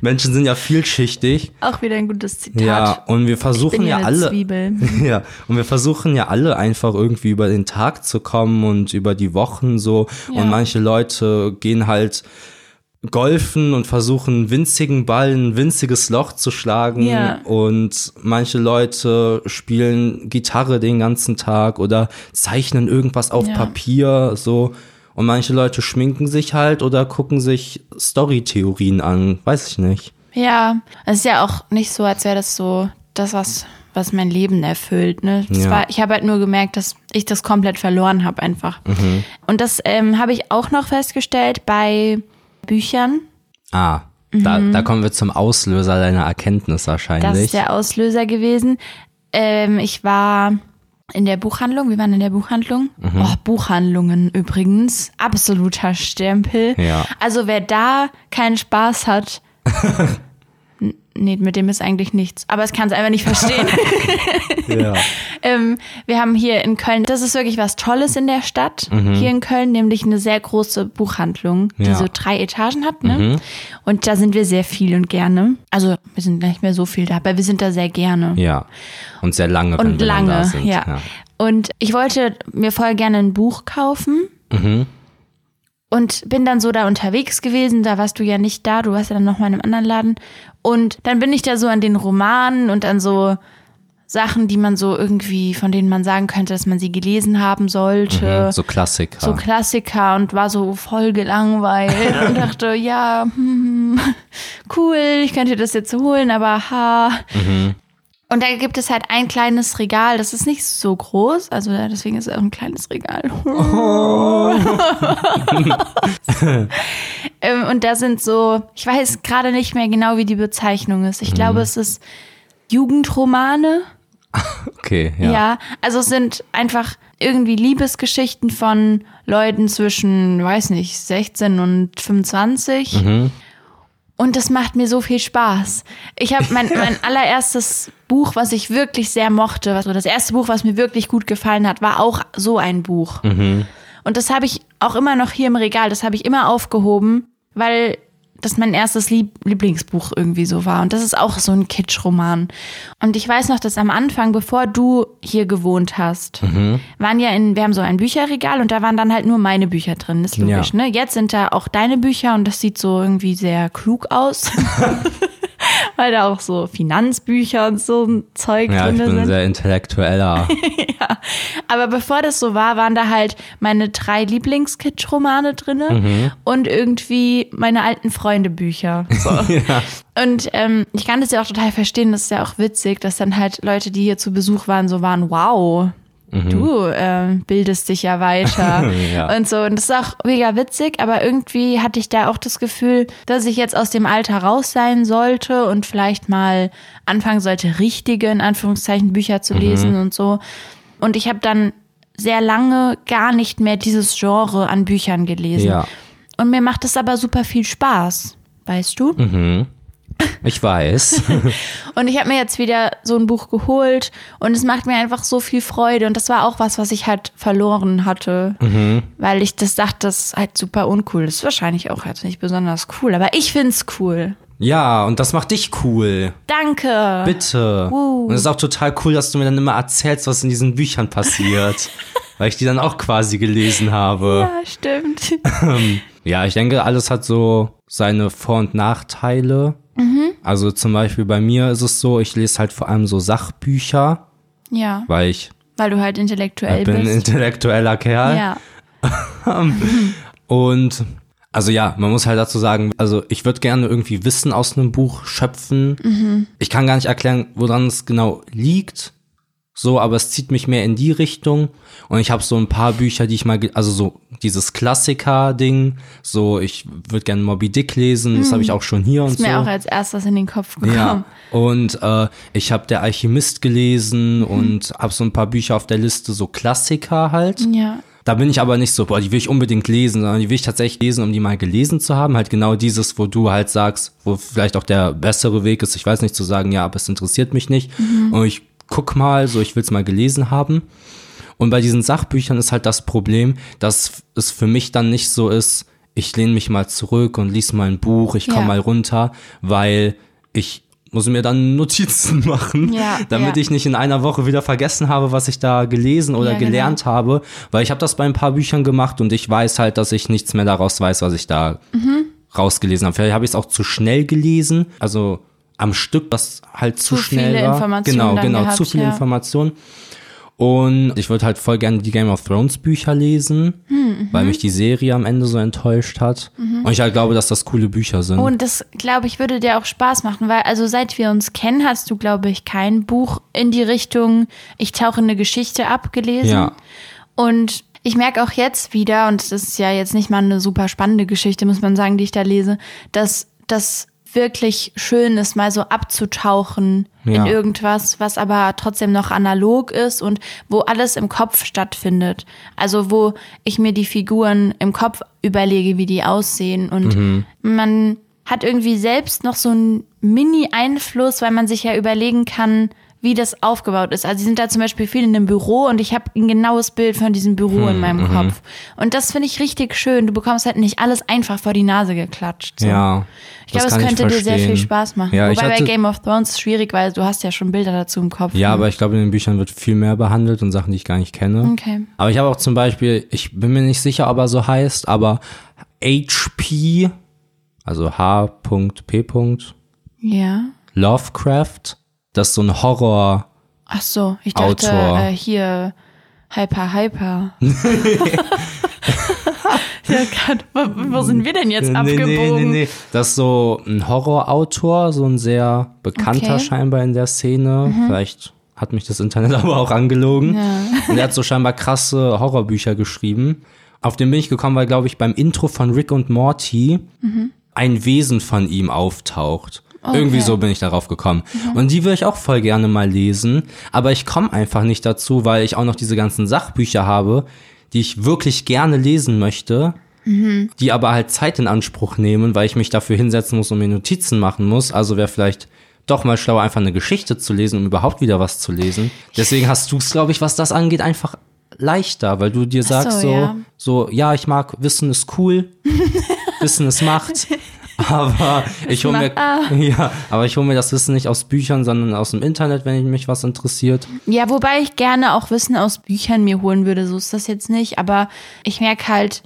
Menschen sind ja vielschichtig. Auch wieder ein gutes Zitat. Ja, und wir versuchen ja alle. Zwiebel. Ja, und wir versuchen ja alle einfach irgendwie über den Tag zu kommen und über die Wochen so. Ja. Und manche Leute gehen halt golfen und versuchen, winzigen Ball, ein winziges Loch zu schlagen. Ja. Und manche Leute spielen Gitarre den ganzen Tag oder zeichnen irgendwas auf Ja. Papier, so. Und manche Leute schminken sich halt oder gucken sich Storytheorien an. Weiß ich nicht. Ja, es ist ja auch nicht so, als wäre das so das, was, was mein Leben erfüllt. Ne? Das Ja. war, ich habe halt nur gemerkt, dass ich das komplett verloren habe einfach. Mhm. Und das ähm, habe ich auch noch festgestellt bei Büchern. Ah, da, da kommen wir zum Auslöser deiner Erkenntnis Das wahrscheinlich. ist der Auslöser gewesen. Ähm, ich war in der Buchhandlung. Wir waren in der Buchhandlung. Mhm. Oh, Buchhandlungen übrigens. Absoluter Stempel. Ja. Also wer da keinen Spaß hat, nee, mit dem ist eigentlich nichts. Aber es kann es einfach nicht verstehen. ja. ähm, wir haben hier in Köln, das ist wirklich was Tolles in der Stadt, hier in Köln, nämlich eine sehr große Buchhandlung, die Mhm. Ja. Mhm. so drei Etagen hat. Ne? Und da sind wir sehr viel und gerne. Also wir sind nicht mehr so viel da, aber wir sind da sehr gerne. ja. Und sehr lange, Und lange, sind. ja. Und ich wollte mir voll gerne ein Buch kaufen. Mhm. Und bin dann so da unterwegs gewesen, da warst du ja nicht da, du warst ja dann noch mal in einem anderen Laden. Und dann bin ich da so an den Romanen und an so Sachen, die man so irgendwie, von denen man sagen könnte, dass man sie gelesen haben sollte. So Klassiker. So Klassiker und war so voll gelangweilt und dachte, ja, hm, cool, ich könnte das jetzt holen, aber ha. Und da gibt es halt ein kleines Regal, das ist nicht so groß, also deswegen ist es auch ein kleines Regal. ähm, und da sind so, ich weiß gerade nicht mehr genau, wie die Bezeichnung ist. Ich glaube, es ist Jugendromane. okay, Ja. ja. also es sind einfach irgendwie Liebesgeschichten von Leuten zwischen, weiß nicht, 16 und 25. Und das macht mir so viel Spaß. Ich habe mein, mein allererstes Buch, was ich wirklich sehr mochte, also das erste Buch, was mir wirklich gut gefallen hat, war auch so ein Buch. Und das habe ich auch immer noch hier im Regal, das habe ich immer aufgehoben, weil das mein erstes Lieb Lieblingsbuch irgendwie so war. Und das ist auch so ein Kitsch-Roman. Und ich weiß noch, dass am Anfang, bevor du hier gewohnt hast, waren ja in, wir haben so ein Bücherregal und da waren dann halt nur meine Bücher drin. ist logisch, Ja. ne? Jetzt sind da auch deine Bücher und das sieht so irgendwie sehr klug aus. Weil da auch so Finanzbücher und so ein Zeug Ja, ich drin bin sind. ein sehr intellektueller. Aber bevor das so war, waren da halt meine drei Lieblingskitsch-Romane drinne und irgendwie meine alten Freunde-Bücher. So. Und ähm, ich kann das ja auch total verstehen, das ist ja auch witzig, dass dann halt Leute, die hier zu Besuch waren, so waren, wow, du äh, bildest dich ja weiter Ja. und so. Und das ist auch mega witzig, aber irgendwie hatte ich da auch das Gefühl, dass ich jetzt aus dem Alter raus sein sollte und vielleicht mal anfangen sollte, richtige, in Anführungszeichen, Bücher zu lesen und so. Und ich habe dann sehr lange gar nicht mehr dieses Genre an Büchern gelesen. ja. Und mir macht es aber super viel Spaß, weißt du? Ich weiß. Und ich habe mir jetzt wieder so ein Buch geholt und es macht mir einfach so viel Freude. Und das war auch was, was ich halt verloren hatte, weil ich das dachte, das ist halt super uncool. Das ist wahrscheinlich auch jetzt nicht besonders cool, aber ich find's cool. Ja, und das macht dich cool. Danke. Bitte. Uh. Und es ist auch total cool, dass du mir dann immer erzählst, was in diesen Büchern passiert. weil ich die dann auch quasi gelesen habe. Ja, stimmt. Ja, ich denke, alles hat so seine Vor- und Nachteile. Mhm. Also zum Beispiel bei mir ist es so, ich lese halt vor allem so Sachbücher, Ja, weil ich weil du halt intellektuell bin ein bist. intellektueller Kerl. Ja. Und also ja, man muss halt dazu sagen, also ich würde gerne irgendwie Wissen aus einem Buch schöpfen. Mhm. Ich kann gar nicht erklären, woran es genau liegt. So, aber es zieht mich mehr in die Richtung. Und ich habe so ein paar Bücher, die ich mal, also so dieses Klassiker-Ding. So, ich würde gerne Moby Dick lesen. Das habe ich auch schon hier und Mhm. Ist so. mir auch als erstes in den Kopf gekommen. Ja, und äh, ich habe Der Alchemist gelesen und habe so ein paar Bücher auf der Liste, so Klassiker halt. Ja. Da bin ich aber nicht so, boah, die will ich unbedingt lesen, sondern die will ich tatsächlich lesen, um die mal gelesen zu haben. Halt genau dieses, wo du halt sagst, wo vielleicht auch der bessere Weg ist, ich weiß nicht, zu sagen, ja, aber es interessiert mich nicht. Und ich guck mal, so, ich will es mal gelesen haben. Und bei diesen Sachbüchern ist halt das Problem, dass es für mich dann nicht so ist, ich lehne mich mal zurück und lies mal ein Buch, ich komme Ja. mal runter, weil ich muss mir dann Notizen machen, Ja, damit ja. ich nicht in einer Woche wieder vergessen habe, was ich da gelesen oder Ja, genau. gelernt habe, weil ich habe das bei ein paar Büchern gemacht und ich weiß halt, dass ich nichts mehr daraus weiß, was ich da rausgelesen habe. Vielleicht habe ich es auch zu schnell gelesen, also am Stück, was halt zu, Zu schnell viele war. Informationen Genau, genau, gehabt, zu viele ja. Informationen. Und ich würde halt voll gerne die Game of Thrones Bücher lesen, Hm, weil mhm. mich die Serie am Ende so enttäuscht hat. Und ich halt glaube, dass das coole Bücher sind. Und das, glaube ich, würde dir auch Spaß machen, weil, also seit wir uns kennen, hast du, glaube ich, kein Buch in die Richtung, ich tauche in eine Geschichte ab, gelesen. Ja. Und ich merke auch jetzt wieder, und das ist ja jetzt nicht mal eine super spannende Geschichte, muss man sagen, die ich da lese, dass das wirklich schön ist, mal so abzutauchen in Ja. irgendwas, was aber trotzdem noch analog ist und wo alles im Kopf stattfindet. Also wo ich mir die Figuren im Kopf überlege, wie die aussehen und Mhm. man hat irgendwie selbst noch so einen Mini-Einfluss, weil man sich ja überlegen kann, wie das aufgebaut ist. Also sie sind da zum Beispiel viel in einem Büro und ich habe ein genaues Bild von diesem Büro Hm, in meinem mhm. Kopf. Und das finde ich richtig schön. Du bekommst halt nicht alles einfach vor die Nase geklatscht. So. ja. Ich glaube, es könnte dir sehr viel. Spaß machen. Ja, ich Wobei bei hatte- Game of Thrones ist schwierig, weil du hast ja schon Bilder dazu im Kopf. Ja, aber ich glaube, in den Büchern wird viel mehr behandelt und Sachen, die ich gar nicht kenne. Okay. Aber ich habe auch zum Beispiel, ich bin mir nicht sicher, ob er so heißt, aber HP, also H.P. Ja. Lovecraft, das ist so ein Horror. Ach so, ich dachte Autor. äh, hier Hyper Hyper. ja, Gott, wo, wo sind wir denn jetzt abgebogen? Das ist so ein Horrorautor, so ein sehr bekannter Okay. Mhm. scheinbar in der Szene. Vielleicht hat mich das Internet aber auch angelogen. Und er hat so scheinbar krasse Horrorbücher geschrieben. Auf den bin ich gekommen, weil, glaube ich, beim Intro von Rick und Morty Mhm. ein Wesen von ihm auftaucht. Irgendwie so bin ich darauf gekommen. Mhm. Und die würde ich auch voll gerne mal lesen. Aber ich komme einfach nicht dazu, weil ich auch noch diese ganzen Sachbücher habe, die ich wirklich gerne lesen möchte, die aber halt Zeit in Anspruch nehmen, weil ich mich dafür hinsetzen muss und mir Notizen machen muss. Also wäre vielleicht doch mal schlauer, einfach eine Geschichte zu lesen, um überhaupt wieder was zu lesen. Deswegen hast du es, glaube ich, was das angeht, einfach leichter, weil du dir sagst so, so, ja. so, ja, ich mag Wissen ist cool, Wissen ist Macht. Aber ich hole mir, Ah. ja, aber ich hole mir das Wissen nicht aus Büchern, sondern aus dem Internet, wenn mich was interessiert. Ja, wobei ich gerne auch Wissen aus Büchern mir holen würde, so ist das jetzt nicht. Aber ich merke halt,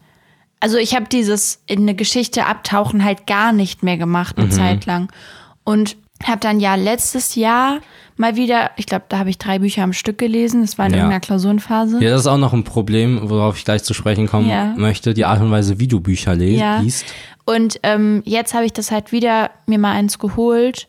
also ich habe dieses in eine Geschichte abtauchen halt gar nicht mehr gemacht Mhm. eine Zeit lang. Und habe dann ja letztes Jahr mal wieder, ich glaube, da habe ich drei Bücher am Stück gelesen. Das war in Ja. irgendeiner Klausurenphase. Ja, das ist auch noch ein Problem, worauf ich gleich zu sprechen kommen Ja. möchte, die Art und Weise, wie du Bücher le Ja. liest. Und ähm, jetzt habe ich das halt wieder mir mal eins geholt.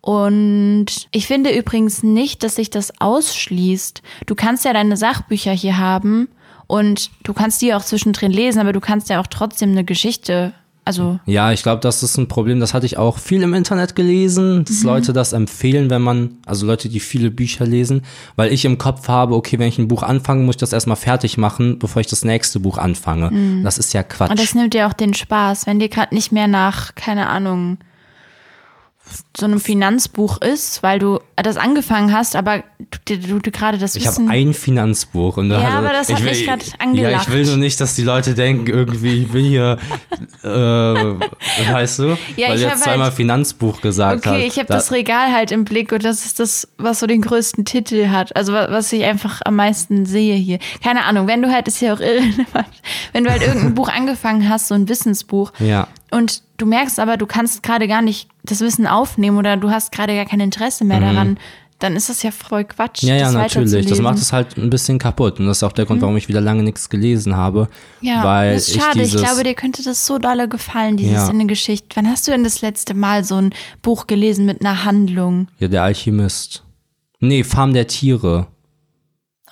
Und ich finde übrigens nicht, dass sich das ausschließt. Du kannst ja deine Sachbücher hier haben und du kannst die auch zwischendrin lesen, aber du kannst ja auch trotzdem eine Geschichte, also Ja, ich glaube, das ist ein Problem, das hatte ich auch viel im Internet gelesen, dass Mhm. Leute das empfehlen, wenn man, also Leute, die viele Bücher lesen, weil ich im Kopf habe, okay, wenn ich ein Buch anfange, muss ich das erstmal fertig machen, bevor ich das nächste Buch anfange. Das ist ja Quatsch. Mhm. und das nimmt dir auch den Spaß, wenn dir gerade nicht mehr nach, keine Ahnung, so einem Finanzbuch ist, weil du das angefangen hast, aber du, du, du gerade das Ich habe Wissen. ein Finanzbuch und da Ja, hat- aber das hat will- mich grad Ja, angelacht. ich will nur nicht, dass die Leute denken, irgendwie, ich will hier, äh, weißt du, Ja, weil ich jetzt zweimal halt- Finanzbuch gesagt. Okay, ich habe Da- das Regal halt im Blick und das ist das, was so den größten Titel hat. Also wa- was ich einfach am meisten sehe hier. Keine Ahnung, wenn du halt, ist ja auch irrelevant, wenn du halt irgendein Buch angefangen hast, so ein Wissensbuch, Ja. und du merkst aber, du kannst gerade gar nicht das Wissen aufnehmen oder du hast gerade gar kein Interesse mehr daran, dann ist das ja voll Quatsch. Mhm. Ja, ja, das natürlich. Das macht es halt ein bisschen kaputt. Und das ist auch der Grund, warum ich wieder lange nichts gelesen habe. Ja, weil das ist schade. Ich Ich, glaube, dir könnte das so dolle gefallen, dieses Ja. in eine Geschichte. Wann hast du denn das letzte Mal so ein Buch gelesen mit einer Handlung? Ja, der Alchemist. Nee, Farm der Tiere.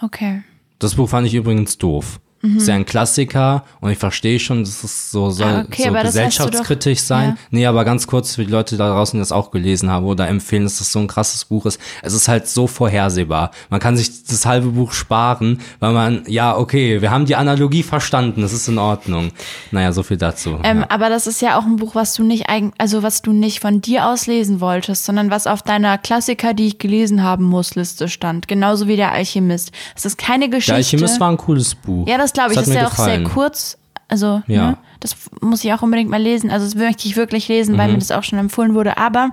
Okay. Das Buch fand ich übrigens doof. Ist ja ein Klassiker und ich verstehe schon, dass es so soll Mhm. Ah, okay, so du doch- gesellschaftskritisch sein. ja. Nee, aber ganz kurz für die Leute da draußen, die das auch gelesen haben oder empfehlen, dass das so ein krasses Buch ist. Es ist halt so vorhersehbar. Man kann sich das halbe Buch sparen, weil man, ja, okay, wir haben die Analogie verstanden, das ist in Ordnung. Naja, so viel dazu. Ähm, ja. Aber das ist ja auch ein Buch, was du nicht eigen, also was du nicht von dir aus lesen wolltest, sondern was auf deiner Klassiker, die ich gelesen haben muss, Liste stand. Genauso wie der Alchemist. Es ist keine Geschichte. Der Alchemist war ein cooles Buch. ja, das glaube ich. hat ist ja auch sehr gefallen. kurz. Also, Ja. ne, das muss ich auch unbedingt mal lesen. Also, das möchte ich wirklich lesen, Mhm. weil mir das auch schon empfohlen wurde. Aber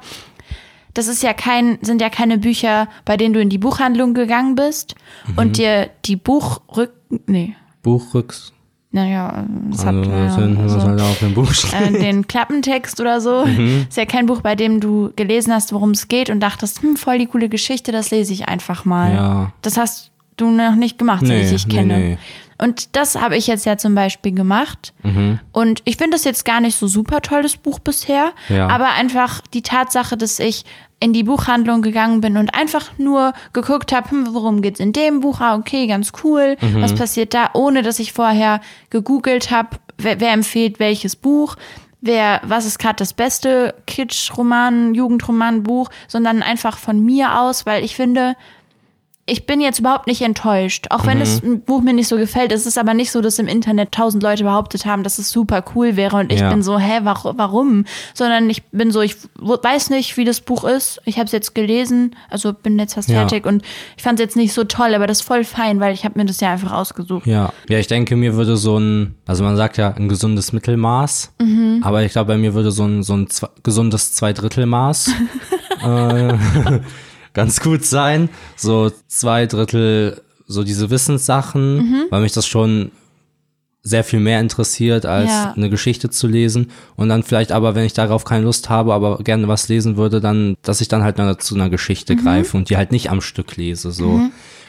das ist ja kein, sind ja keine Bücher, bei denen du in die Buchhandlung gegangen bist Mhm. und dir die Buchrück, nee, Buchrücks. naja, das hat, Also, das hinten, was also, halt auf dem Buch steht. äh, den Klappentext oder so. Mhm. Ist ja kein Buch, bei dem du gelesen hast, worum es geht und dachtest, hm, voll die coole Geschichte, das lese ich einfach mal. Ja. Das hast du noch nicht gemacht, so wie Nee, ich dich nee, kenne. nee. Und das habe ich jetzt ja zum Beispiel gemacht. Mhm. Und ich finde das jetzt gar nicht so super tolles Buch bisher. Ja. Aber einfach die Tatsache, dass ich in die Buchhandlung gegangen bin und einfach nur geguckt habe, hm, worum geht's in dem Buch? Ah, okay, ganz cool. Mhm. Was passiert da? Ohne dass ich vorher gegoogelt habe, wer, wer empfiehlt welches Buch. Wer, was ist gerade das beste Kitsch-Roman, Jugendroman-Buch, sondern einfach von mir aus, weil ich finde, ich bin jetzt überhaupt nicht enttäuscht. Auch wenn das Buch mir nicht so gefällt, es ist aber nicht so, dass im Internet tausend Leute behauptet haben, dass es super cool wäre und ich Ja. bin so, hä, warum, warum? Sondern ich bin so, ich weiß nicht, wie das Buch ist. Ich habe es jetzt gelesen, also bin jetzt fast Ja. fertig und ich fand es jetzt nicht so toll, aber das ist voll fein, weil ich habe mir das ja einfach ausgesucht. Ja. ja, ich denke, mir würde so ein, also man sagt ja ein gesundes Mittelmaß, Mhm. aber ich glaube, bei mir würde so ein, so ein gesundes Zweidrittelmaß äh, ganz gut sein. So zwei Drittel, so diese Wissenssachen, Mhm. weil mich das schon sehr viel mehr interessiert, als Ja. eine Geschichte zu lesen. Und dann vielleicht aber, wenn ich darauf keine Lust habe, aber gerne was lesen würde, dann, dass ich dann halt dann zu einer Geschichte Mhm. greife und die halt nicht am Stück lese. So.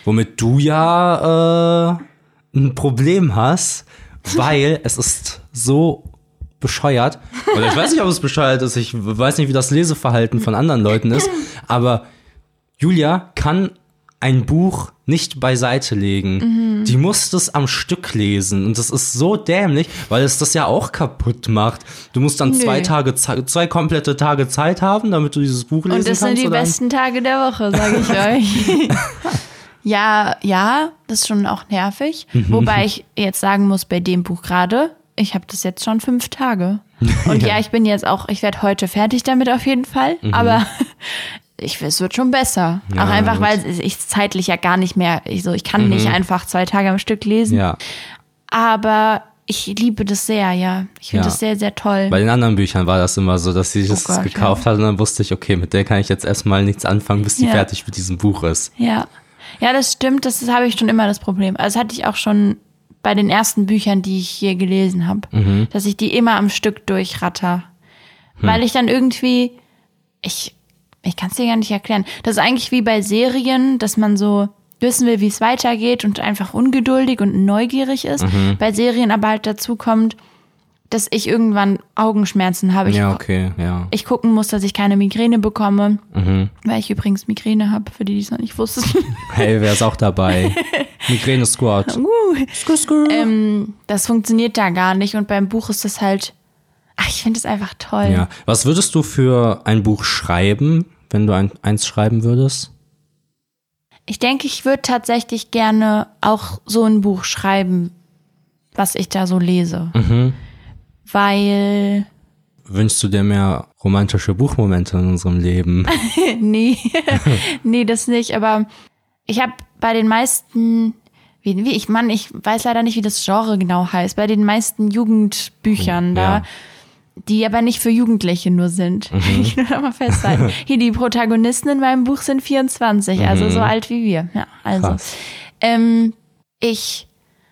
Womit du ja äh, ein Problem hast, weil es ist so bescheuert. Oder ich weiß nicht, ob es bescheuert ist. Ich weiß nicht, wie das Leseverhalten von anderen Leuten ist. Aber Julia kann ein Buch nicht beiseite legen. Die muss das am Stück lesen. Und das ist so dämlich, weil es das ja auch kaputt macht. Du musst dann zwei Nö. Tage, Ze- zwei komplette Tage Zeit haben, damit du dieses Buch lesen Und das sind kannst. die oder? besten Tage der Woche, sage ich euch. ja, ja, das ist schon auch nervig. Mhm. Wobei ich jetzt sagen muss, bei dem Buch gerade, ich habe das jetzt schon fünf Tage. Und ja, ich bin jetzt auch, ich werde heute fertig damit auf jeden Fall. Aber ich, es wird schon besser. Mhm. Ja, auch einfach, gut. weil ich zeitlich ja gar nicht mehr, ich, so, ich kann nicht einfach zwei Tage am Stück lesen. Ja. Aber ich liebe das sehr, ja. Ich finde Ja. das sehr, sehr toll. Bei den anderen Büchern war das immer so, dass sie das Oh Gott, gekauft hat und dann wusste ich, okay, mit der kann ich jetzt erstmal nichts anfangen, bis die Ja. fertig mit diesem Buch ist. Ja. Ja, das stimmt. Das, das habe ich schon immer das Problem. Also das hatte ich auch schon bei den ersten Büchern, die ich hier gelesen habe, Mhm. dass ich die immer am Stück durchratter. Hm. Weil ich dann irgendwie, ich, ich kann es dir gar nicht erklären. Das ist eigentlich wie bei Serien, dass man so wissen will, wie es weitergeht und einfach ungeduldig und neugierig ist. Mhm. Bei Serien aber halt dazu kommt, dass ich irgendwann Augenschmerzen habe. Ich ja, okay, ja. ich gucken muss, dass ich keine Migräne bekomme, Mhm. weil ich übrigens Migräne habe, für die, die es noch nicht wussten. Hey, wer ist auch dabei? Migräne Squad. ähm, das funktioniert da gar nicht und beim Buch ist das halt, ach, ich finde es einfach toll. Ja. Was würdest du für ein Buch schreiben, wenn du ein, eins schreiben würdest? Ich denke, ich würde tatsächlich gerne auch so ein Buch schreiben, was ich da so lese. Mhm. Weil, Wünschst du dir mehr romantische Buchmomente in unserem Leben? nee, nee, das nicht, aber ich habe bei den meisten, wie, wie ich, Mann, ich weiß leider nicht, wie das Genre genau heißt, bei den meisten Jugendbüchern da, Ja. Die aber nicht für Jugendliche nur sind. Ich will noch mal festhalten. Hier, die Protagonisten in meinem Buch sind 24, also so alt wie wir. Ja, also. Ähm, ich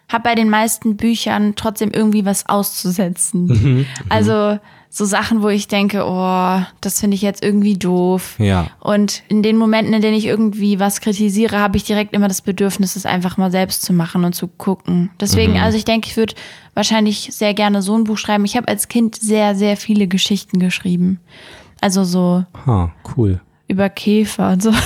habe bei den meisten Büchern trotzdem irgendwie was auszusetzen. Also so Sachen, wo ich denke, oh, das finde ich jetzt irgendwie doof. Ja. Und in den Momenten, in denen ich irgendwie was kritisiere, habe ich direkt immer das Bedürfnis, es einfach mal selbst zu machen und zu gucken. Deswegen, also ich denke, ich würde wahrscheinlich sehr gerne so ein Buch schreiben. Ich habe als Kind sehr, sehr viele Geschichten geschrieben. Also so Ha, cool. über Käfer und so.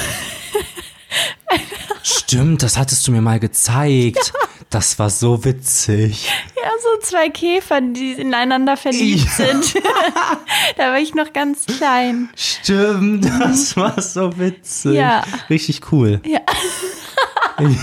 Stimmt, das hattest du mir mal gezeigt. Das war so witzig. Ja, so zwei Käfer, die ineinander verliebt sind. da war ich noch ganz klein. Stimmt, das war so witzig. Ja. Richtig cool. Ja.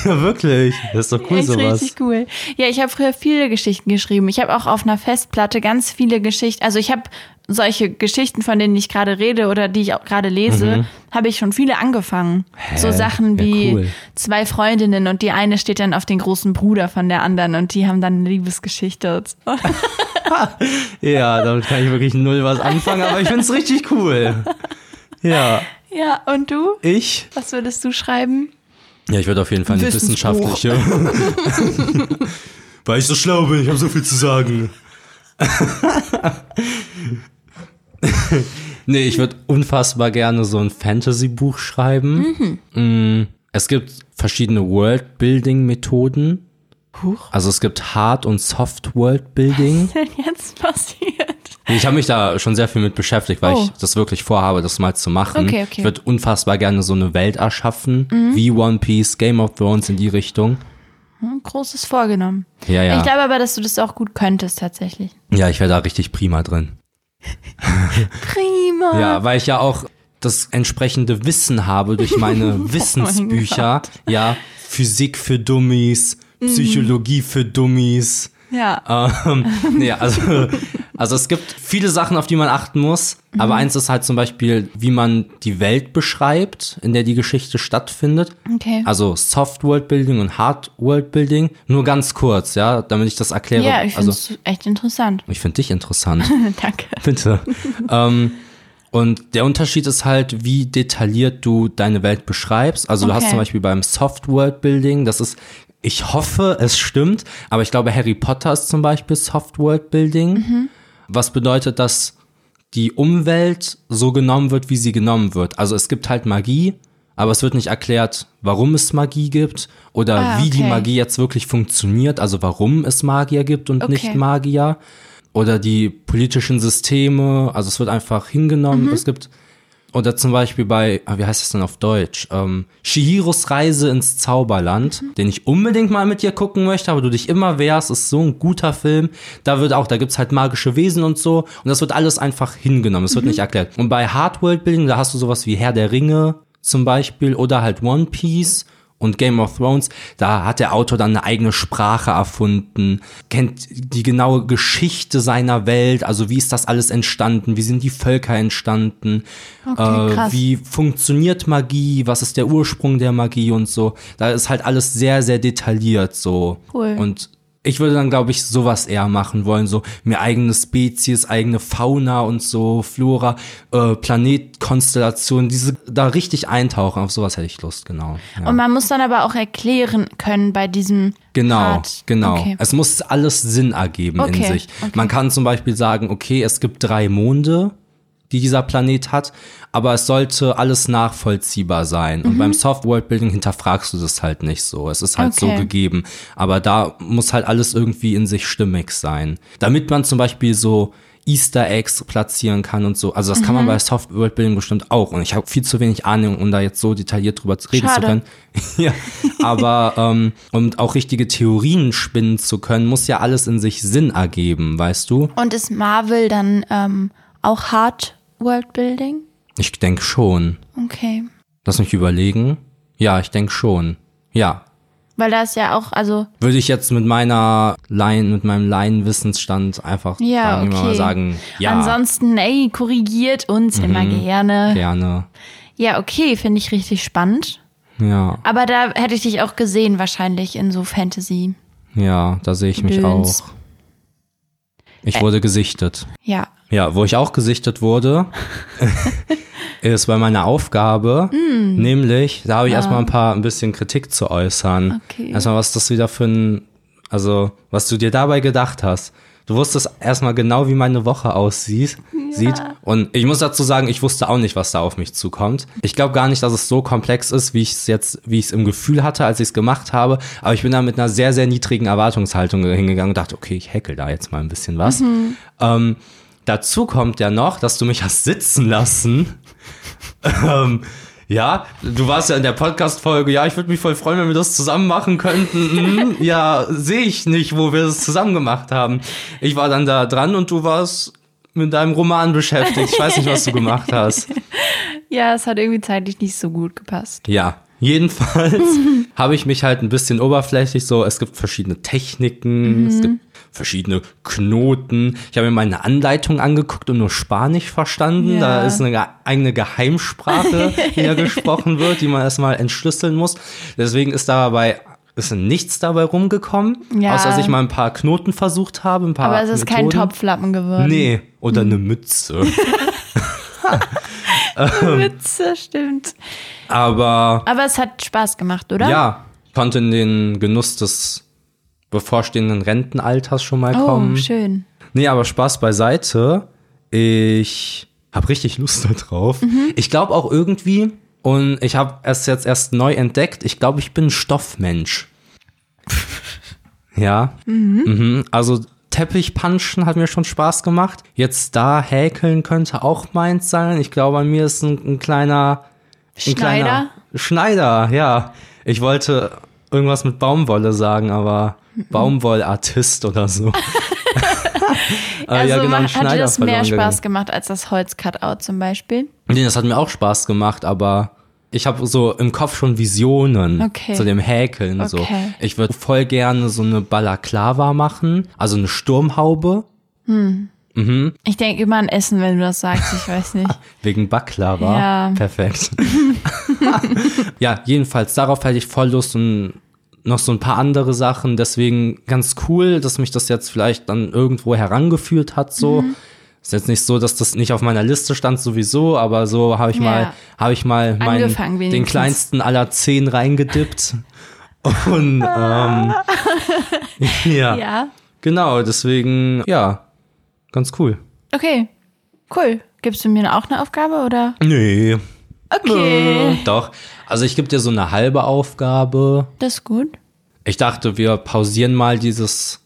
Ja, wirklich. Das ist doch cool, Echt sowas. richtig cool. Ja, ich habe früher viele Geschichten geschrieben. Ich habe auch auf einer Festplatte ganz viele Geschichten. Also ich habe solche Geschichten, von denen ich gerade rede oder die ich auch gerade lese, habe ich schon viele angefangen. so Sachen ja, wie cool. zwei Freundinnen und die eine steht dann auf den großen Bruder von der anderen und die haben dann eine Liebesgeschichte. so. Ja, damit kann ich wirklich null was anfangen, aber ich find's richtig cool. Ja, Ja, und du? ich? Was würdest du schreiben? Ja, ich würde auf jeden Fall eine wissenschaftliche weil ich so schlau bin, ich habe so viel zu sagen. Nee, ich würde unfassbar gerne so ein Fantasy-Buch schreiben. Mm, Es gibt verschiedene Worldbuilding-Methoden. Huch. Also es gibt Hard- und Soft-Worldbuilding. Was ist denn jetzt passiert? Ich habe mich da schon sehr viel mit beschäftigt, weil Oh. ich das wirklich vorhabe, das mal zu machen. Okay, okay. Ich würde unfassbar gerne so eine Welt erschaffen, Mhm. wie One Piece, Game of Thrones in die Richtung. Hm, Großes vorgenommen. Ja, ja. Ich glaube aber, dass du das auch gut könntest, tatsächlich. ja, ich wäre da richtig prima drin. Prima. Ja, weil ich ja auch das entsprechende Wissen habe durch meine Oh Wissensbücher. ja, Physik für Dummies, Mhm. Psychologie für Dummies. Ja. Ähm, nee, also, also es gibt viele Sachen, auf die man achten muss. Mhm. Aber eins ist halt zum Beispiel, wie man die Welt beschreibt, in der die Geschichte stattfindet. Okay. Also Soft World Building und Hard World Building. Nur ganz kurz, ja, damit ich das erkläre. ja, ich finde also es echt interessant. ich finde dich interessant. Danke. Bitte. ähm, und der Unterschied ist halt, wie detailliert du deine Welt beschreibst. Also du hast Okay. zum Beispiel beim Soft World Building, das ist, ich hoffe, es stimmt, aber ich glaube, Harry Potter ist zum Beispiel Soft World Building. Was bedeutet, dass die Umwelt so genommen wird, wie sie genommen wird. Also es gibt halt Magie, aber es wird nicht erklärt, warum es Magie gibt oder Ah, wie die okay. Magie jetzt wirklich funktioniert, also warum es Magier gibt und Okay. nicht Magier. Oder die politischen Systeme, also es wird einfach hingenommen. Mhm. Es gibt, oder zum Beispiel bei, ah, wie heißt das denn auf Deutsch? Ähm, Shihiros Reise ins Zauberland, Mhm. den ich unbedingt mal mit dir gucken möchte, aber du dich immer wehrst, ist so ein guter Film. Da wird auch, da gibt's halt magische Wesen und so. Und das wird alles einfach hingenommen. Es wird nicht erklärt. Und bei Hard World Building, da hast du sowas wie Herr der Ringe zum Beispiel oder halt One Piece und Game of Thrones, da hat der Autor dann eine eigene Sprache erfunden, kennt die genaue Geschichte seiner Welt, also wie ist das alles entstanden, wie sind die Völker entstanden, Okay, äh, wie funktioniert Magie, was ist der Ursprung der Magie und so. Da ist halt alles sehr, sehr detailliert so. Cool. Und ich würde dann, glaube ich, sowas eher machen wollen, so mir eigene Spezies, eigene Fauna und so, Flora, äh, Planetkonstellationen, diese da richtig eintauchen, auf sowas hätte ich Lust, genau. Ja. Und man muss dann aber auch erklären können bei diesem Genau, Part. genau. Okay. Es muss alles Sinn ergeben in Okay, sich. okay. Man kann zum Beispiel sagen, okay, es gibt drei Monde, die dieser Planet hat, aber es sollte alles nachvollziehbar sein. Mhm. Und beim Soft World Building hinterfragst du das halt nicht so. Es ist halt so Okay. gegeben. Aber da muss halt alles irgendwie in sich stimmig sein. Damit man zum Beispiel so Easter Eggs platzieren kann und so. Also das kann man Mhm. bei Soft World Building bestimmt auch. Und ich habe viel zu wenig Ahnung, um da jetzt so detailliert drüber reden zu Schade. können. ja, aber ähm, um auch richtige Theorien spinnen zu können, muss ja alles in sich Sinn ergeben, weißt du? Und ist Marvel dann ähm, auch Hard Worldbuilding? Ich denke schon. Okay. Lass mich überlegen. Ja, ich denke schon. Ja. Weil da ist ja auch, also, Würde ich jetzt mit meiner Laien, mit meinem Laienwissensstand einfach ja, sagen, wir mal okay. sagen, ja, Ansonsten, ey, korrigiert uns immer gerne. gerne. Ja, okay, finde ich richtig spannend. Ja, Aber da hätte ich dich auch gesehen, wahrscheinlich in so Fantasy. ja, da sehe ich mich Döns. auch. Ich wurde gesichtet. Ja. Ja, wo ich auch gesichtet wurde, ist bei meiner Aufgabe, Mm. nämlich, da habe ich erstmal ein paar, ein bisschen Kritik zu äußern. Ah. Okay. Erstmal, was das wieder für ein, also, was du dir dabei gedacht hast. Du wusstest erstmal genau, wie meine Woche aussieht. Sieht. Und ich muss dazu sagen, ich wusste auch nicht, was da auf mich zukommt. Ich glaube gar nicht, dass es so komplex ist, wie ich es jetzt, wie ich es im Gefühl hatte, als ich es gemacht habe. Aber ich bin da mit einer sehr, sehr niedrigen Erwartungshaltung hingegangen und dachte, okay, ich hackel da jetzt mal ein bisschen was. Ähm, dazu kommt ja noch, dass du mich hast sitzen lassen. ähm, ja, du warst ja in der Podcast-Folge, ja, ich würde mich voll freuen, wenn wir das zusammen machen könnten. Mhm, ja, sehe ich nicht, wo wir das zusammen gemacht haben. Ich war dann da dran und du warst mit deinem Roman beschäftigt. Ich weiß nicht, was du gemacht hast. Ja, es hat irgendwie zeitlich nicht so gut gepasst. Ja, jedenfalls habe ich mich halt ein bisschen oberflächlich so, es gibt verschiedene Techniken, es gibt verschiedene Knoten. Ich habe mir mal eine Anleitung angeguckt und nur Spanisch verstanden. Da Ja. ist eine ge- eigene Geheimsprache, die da gesprochen wird, die man erstmal entschlüsseln muss. Deswegen ist dabei ist nichts dabei rumgekommen, Ja. außer dass ich mal ein paar Knoten versucht habe, ein paar Aber es ist kein Methoden. Topflappen geworden. Nee, oder eine Mütze. Witze, stimmt. Aber Aber es hat Spaß gemacht, oder? Ja, konnte in den Genuss des bevorstehenden Rentenalters schon mal Oh, kommen. schön. Nee, aber Spaß beiseite. Ich habe richtig Lust darauf. Ich glaube auch irgendwie, und ich habe es jetzt erst neu entdeckt, ich glaube, ich bin ein Stoffmensch. ja. Mhm. Also Teppichpanschen hat mir schon Spaß gemacht. Jetzt da häkeln könnte auch meins sein. Ich glaube, an mir ist ein, ein kleiner ein Schneider? Kleiner Schneider, ja. Ich wollte irgendwas mit Baumwolle sagen, aber Baumwollartist oder so. Also ja, genau, hat dir das mehr gegangen. Spaß gemacht als das Holz-Cutout zum Beispiel? Nee, das hat mir auch Spaß gemacht, aber ich habe so im Kopf schon Visionen Okay. zu dem Häkeln. So. Okay. Ich würde voll gerne so eine Balaklava machen, also eine Sturmhaube Ich denke immer an Essen, wenn du das sagst, ich weiß nicht. wegen Baklava. Ja. Perfekt. ja, jedenfalls darauf hätte ich voll Lust und noch so ein paar andere Sachen. Deswegen ganz cool, dass mich das jetzt vielleicht dann irgendwo herangeführt hat. So Mhm. ist jetzt nicht so, dass das nicht auf meiner Liste stand sowieso, aber so habe ich Ja. mal habe ich mal meinen, den kleinsten aller zehn reingedippt. Und ähm, ja, Ja. genau. Deswegen ja, ganz cool. Okay. Cool. Gibst du mir auch eine Aufgabe oder? Nee. Okay. Äh, Doch. Also ich gebe dir so eine halbe Aufgabe. Das ist gut. Ich dachte, wir pausieren mal dieses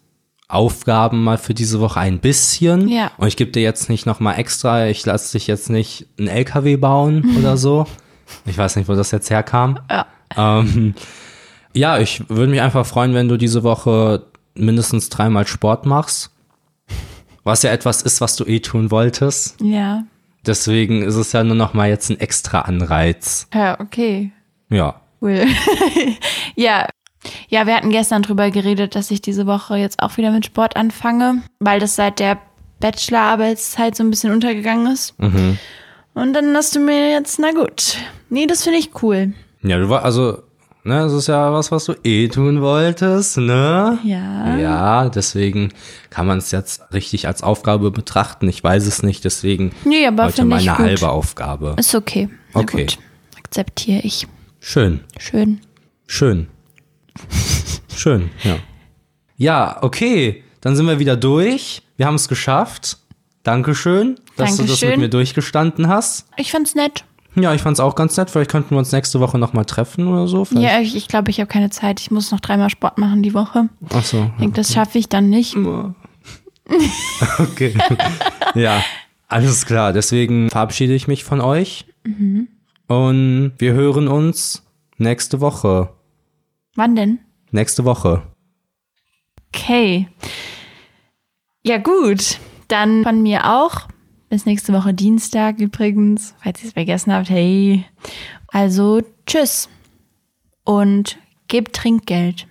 Aufgaben mal für diese Woche ein bisschen. Ja. Und ich gebe dir jetzt nicht nochmal extra, ich lasse dich jetzt nicht einen LKW bauen oder so. Ich weiß nicht, wo das jetzt herkam. Ja. Ähm, ja, ich würde mich einfach freuen, wenn du diese Woche mindestens dreimal Sport machst. Was ja etwas ist, was du eh tun wolltest. Ja. Deswegen ist es ja nur noch mal jetzt ein extra Anreiz. Ja, okay. Ja. Cool. ja. Ja, wir hatten gestern drüber geredet, dass ich diese Woche jetzt auch wieder mit Sport anfange, weil das seit der Bachelorarbeitszeit so ein bisschen untergegangen ist. Mhm. Und dann hast du mir jetzt, na gut. Nee, das finde ich cool. Ja, du war, also, ne, das ist ja was, was du eh tun wolltest, ne? Ja. Ja, deswegen kann man es jetzt richtig als Aufgabe betrachten. Ich weiß es nicht, deswegen Nee, aber heute mal eine gut. halbe Aufgabe. Ist okay. Na Okay. gut. Akzeptiere ich. Schön, Schön. schön. Schön, ja. Ja, okay, dann sind wir wieder durch. Wir haben es geschafft. Dankeschön, dass du das mit Dankeschön. mir durchgestanden hast. Ich fand's nett. Ja, ich fand's auch ganz nett. Vielleicht könnten wir uns nächste Woche nochmal treffen oder so. Vielleicht. Ja, ich, ich glaube, ich habe keine Zeit. Ich muss noch dreimal Sport machen die Woche. Ach so. Ich denke, das schaffe ich dann nicht. Okay. ja, alles klar. Deswegen verabschiede ich mich von euch. Und wir hören uns nächste Woche. Wann denn? Nächste Woche. Okay. Ja, gut. Dann von mir auch. Bis nächste Woche Dienstag übrigens, falls ihr es vergessen habt. Hey. Also, tschüss. Und gebt Trinkgeld.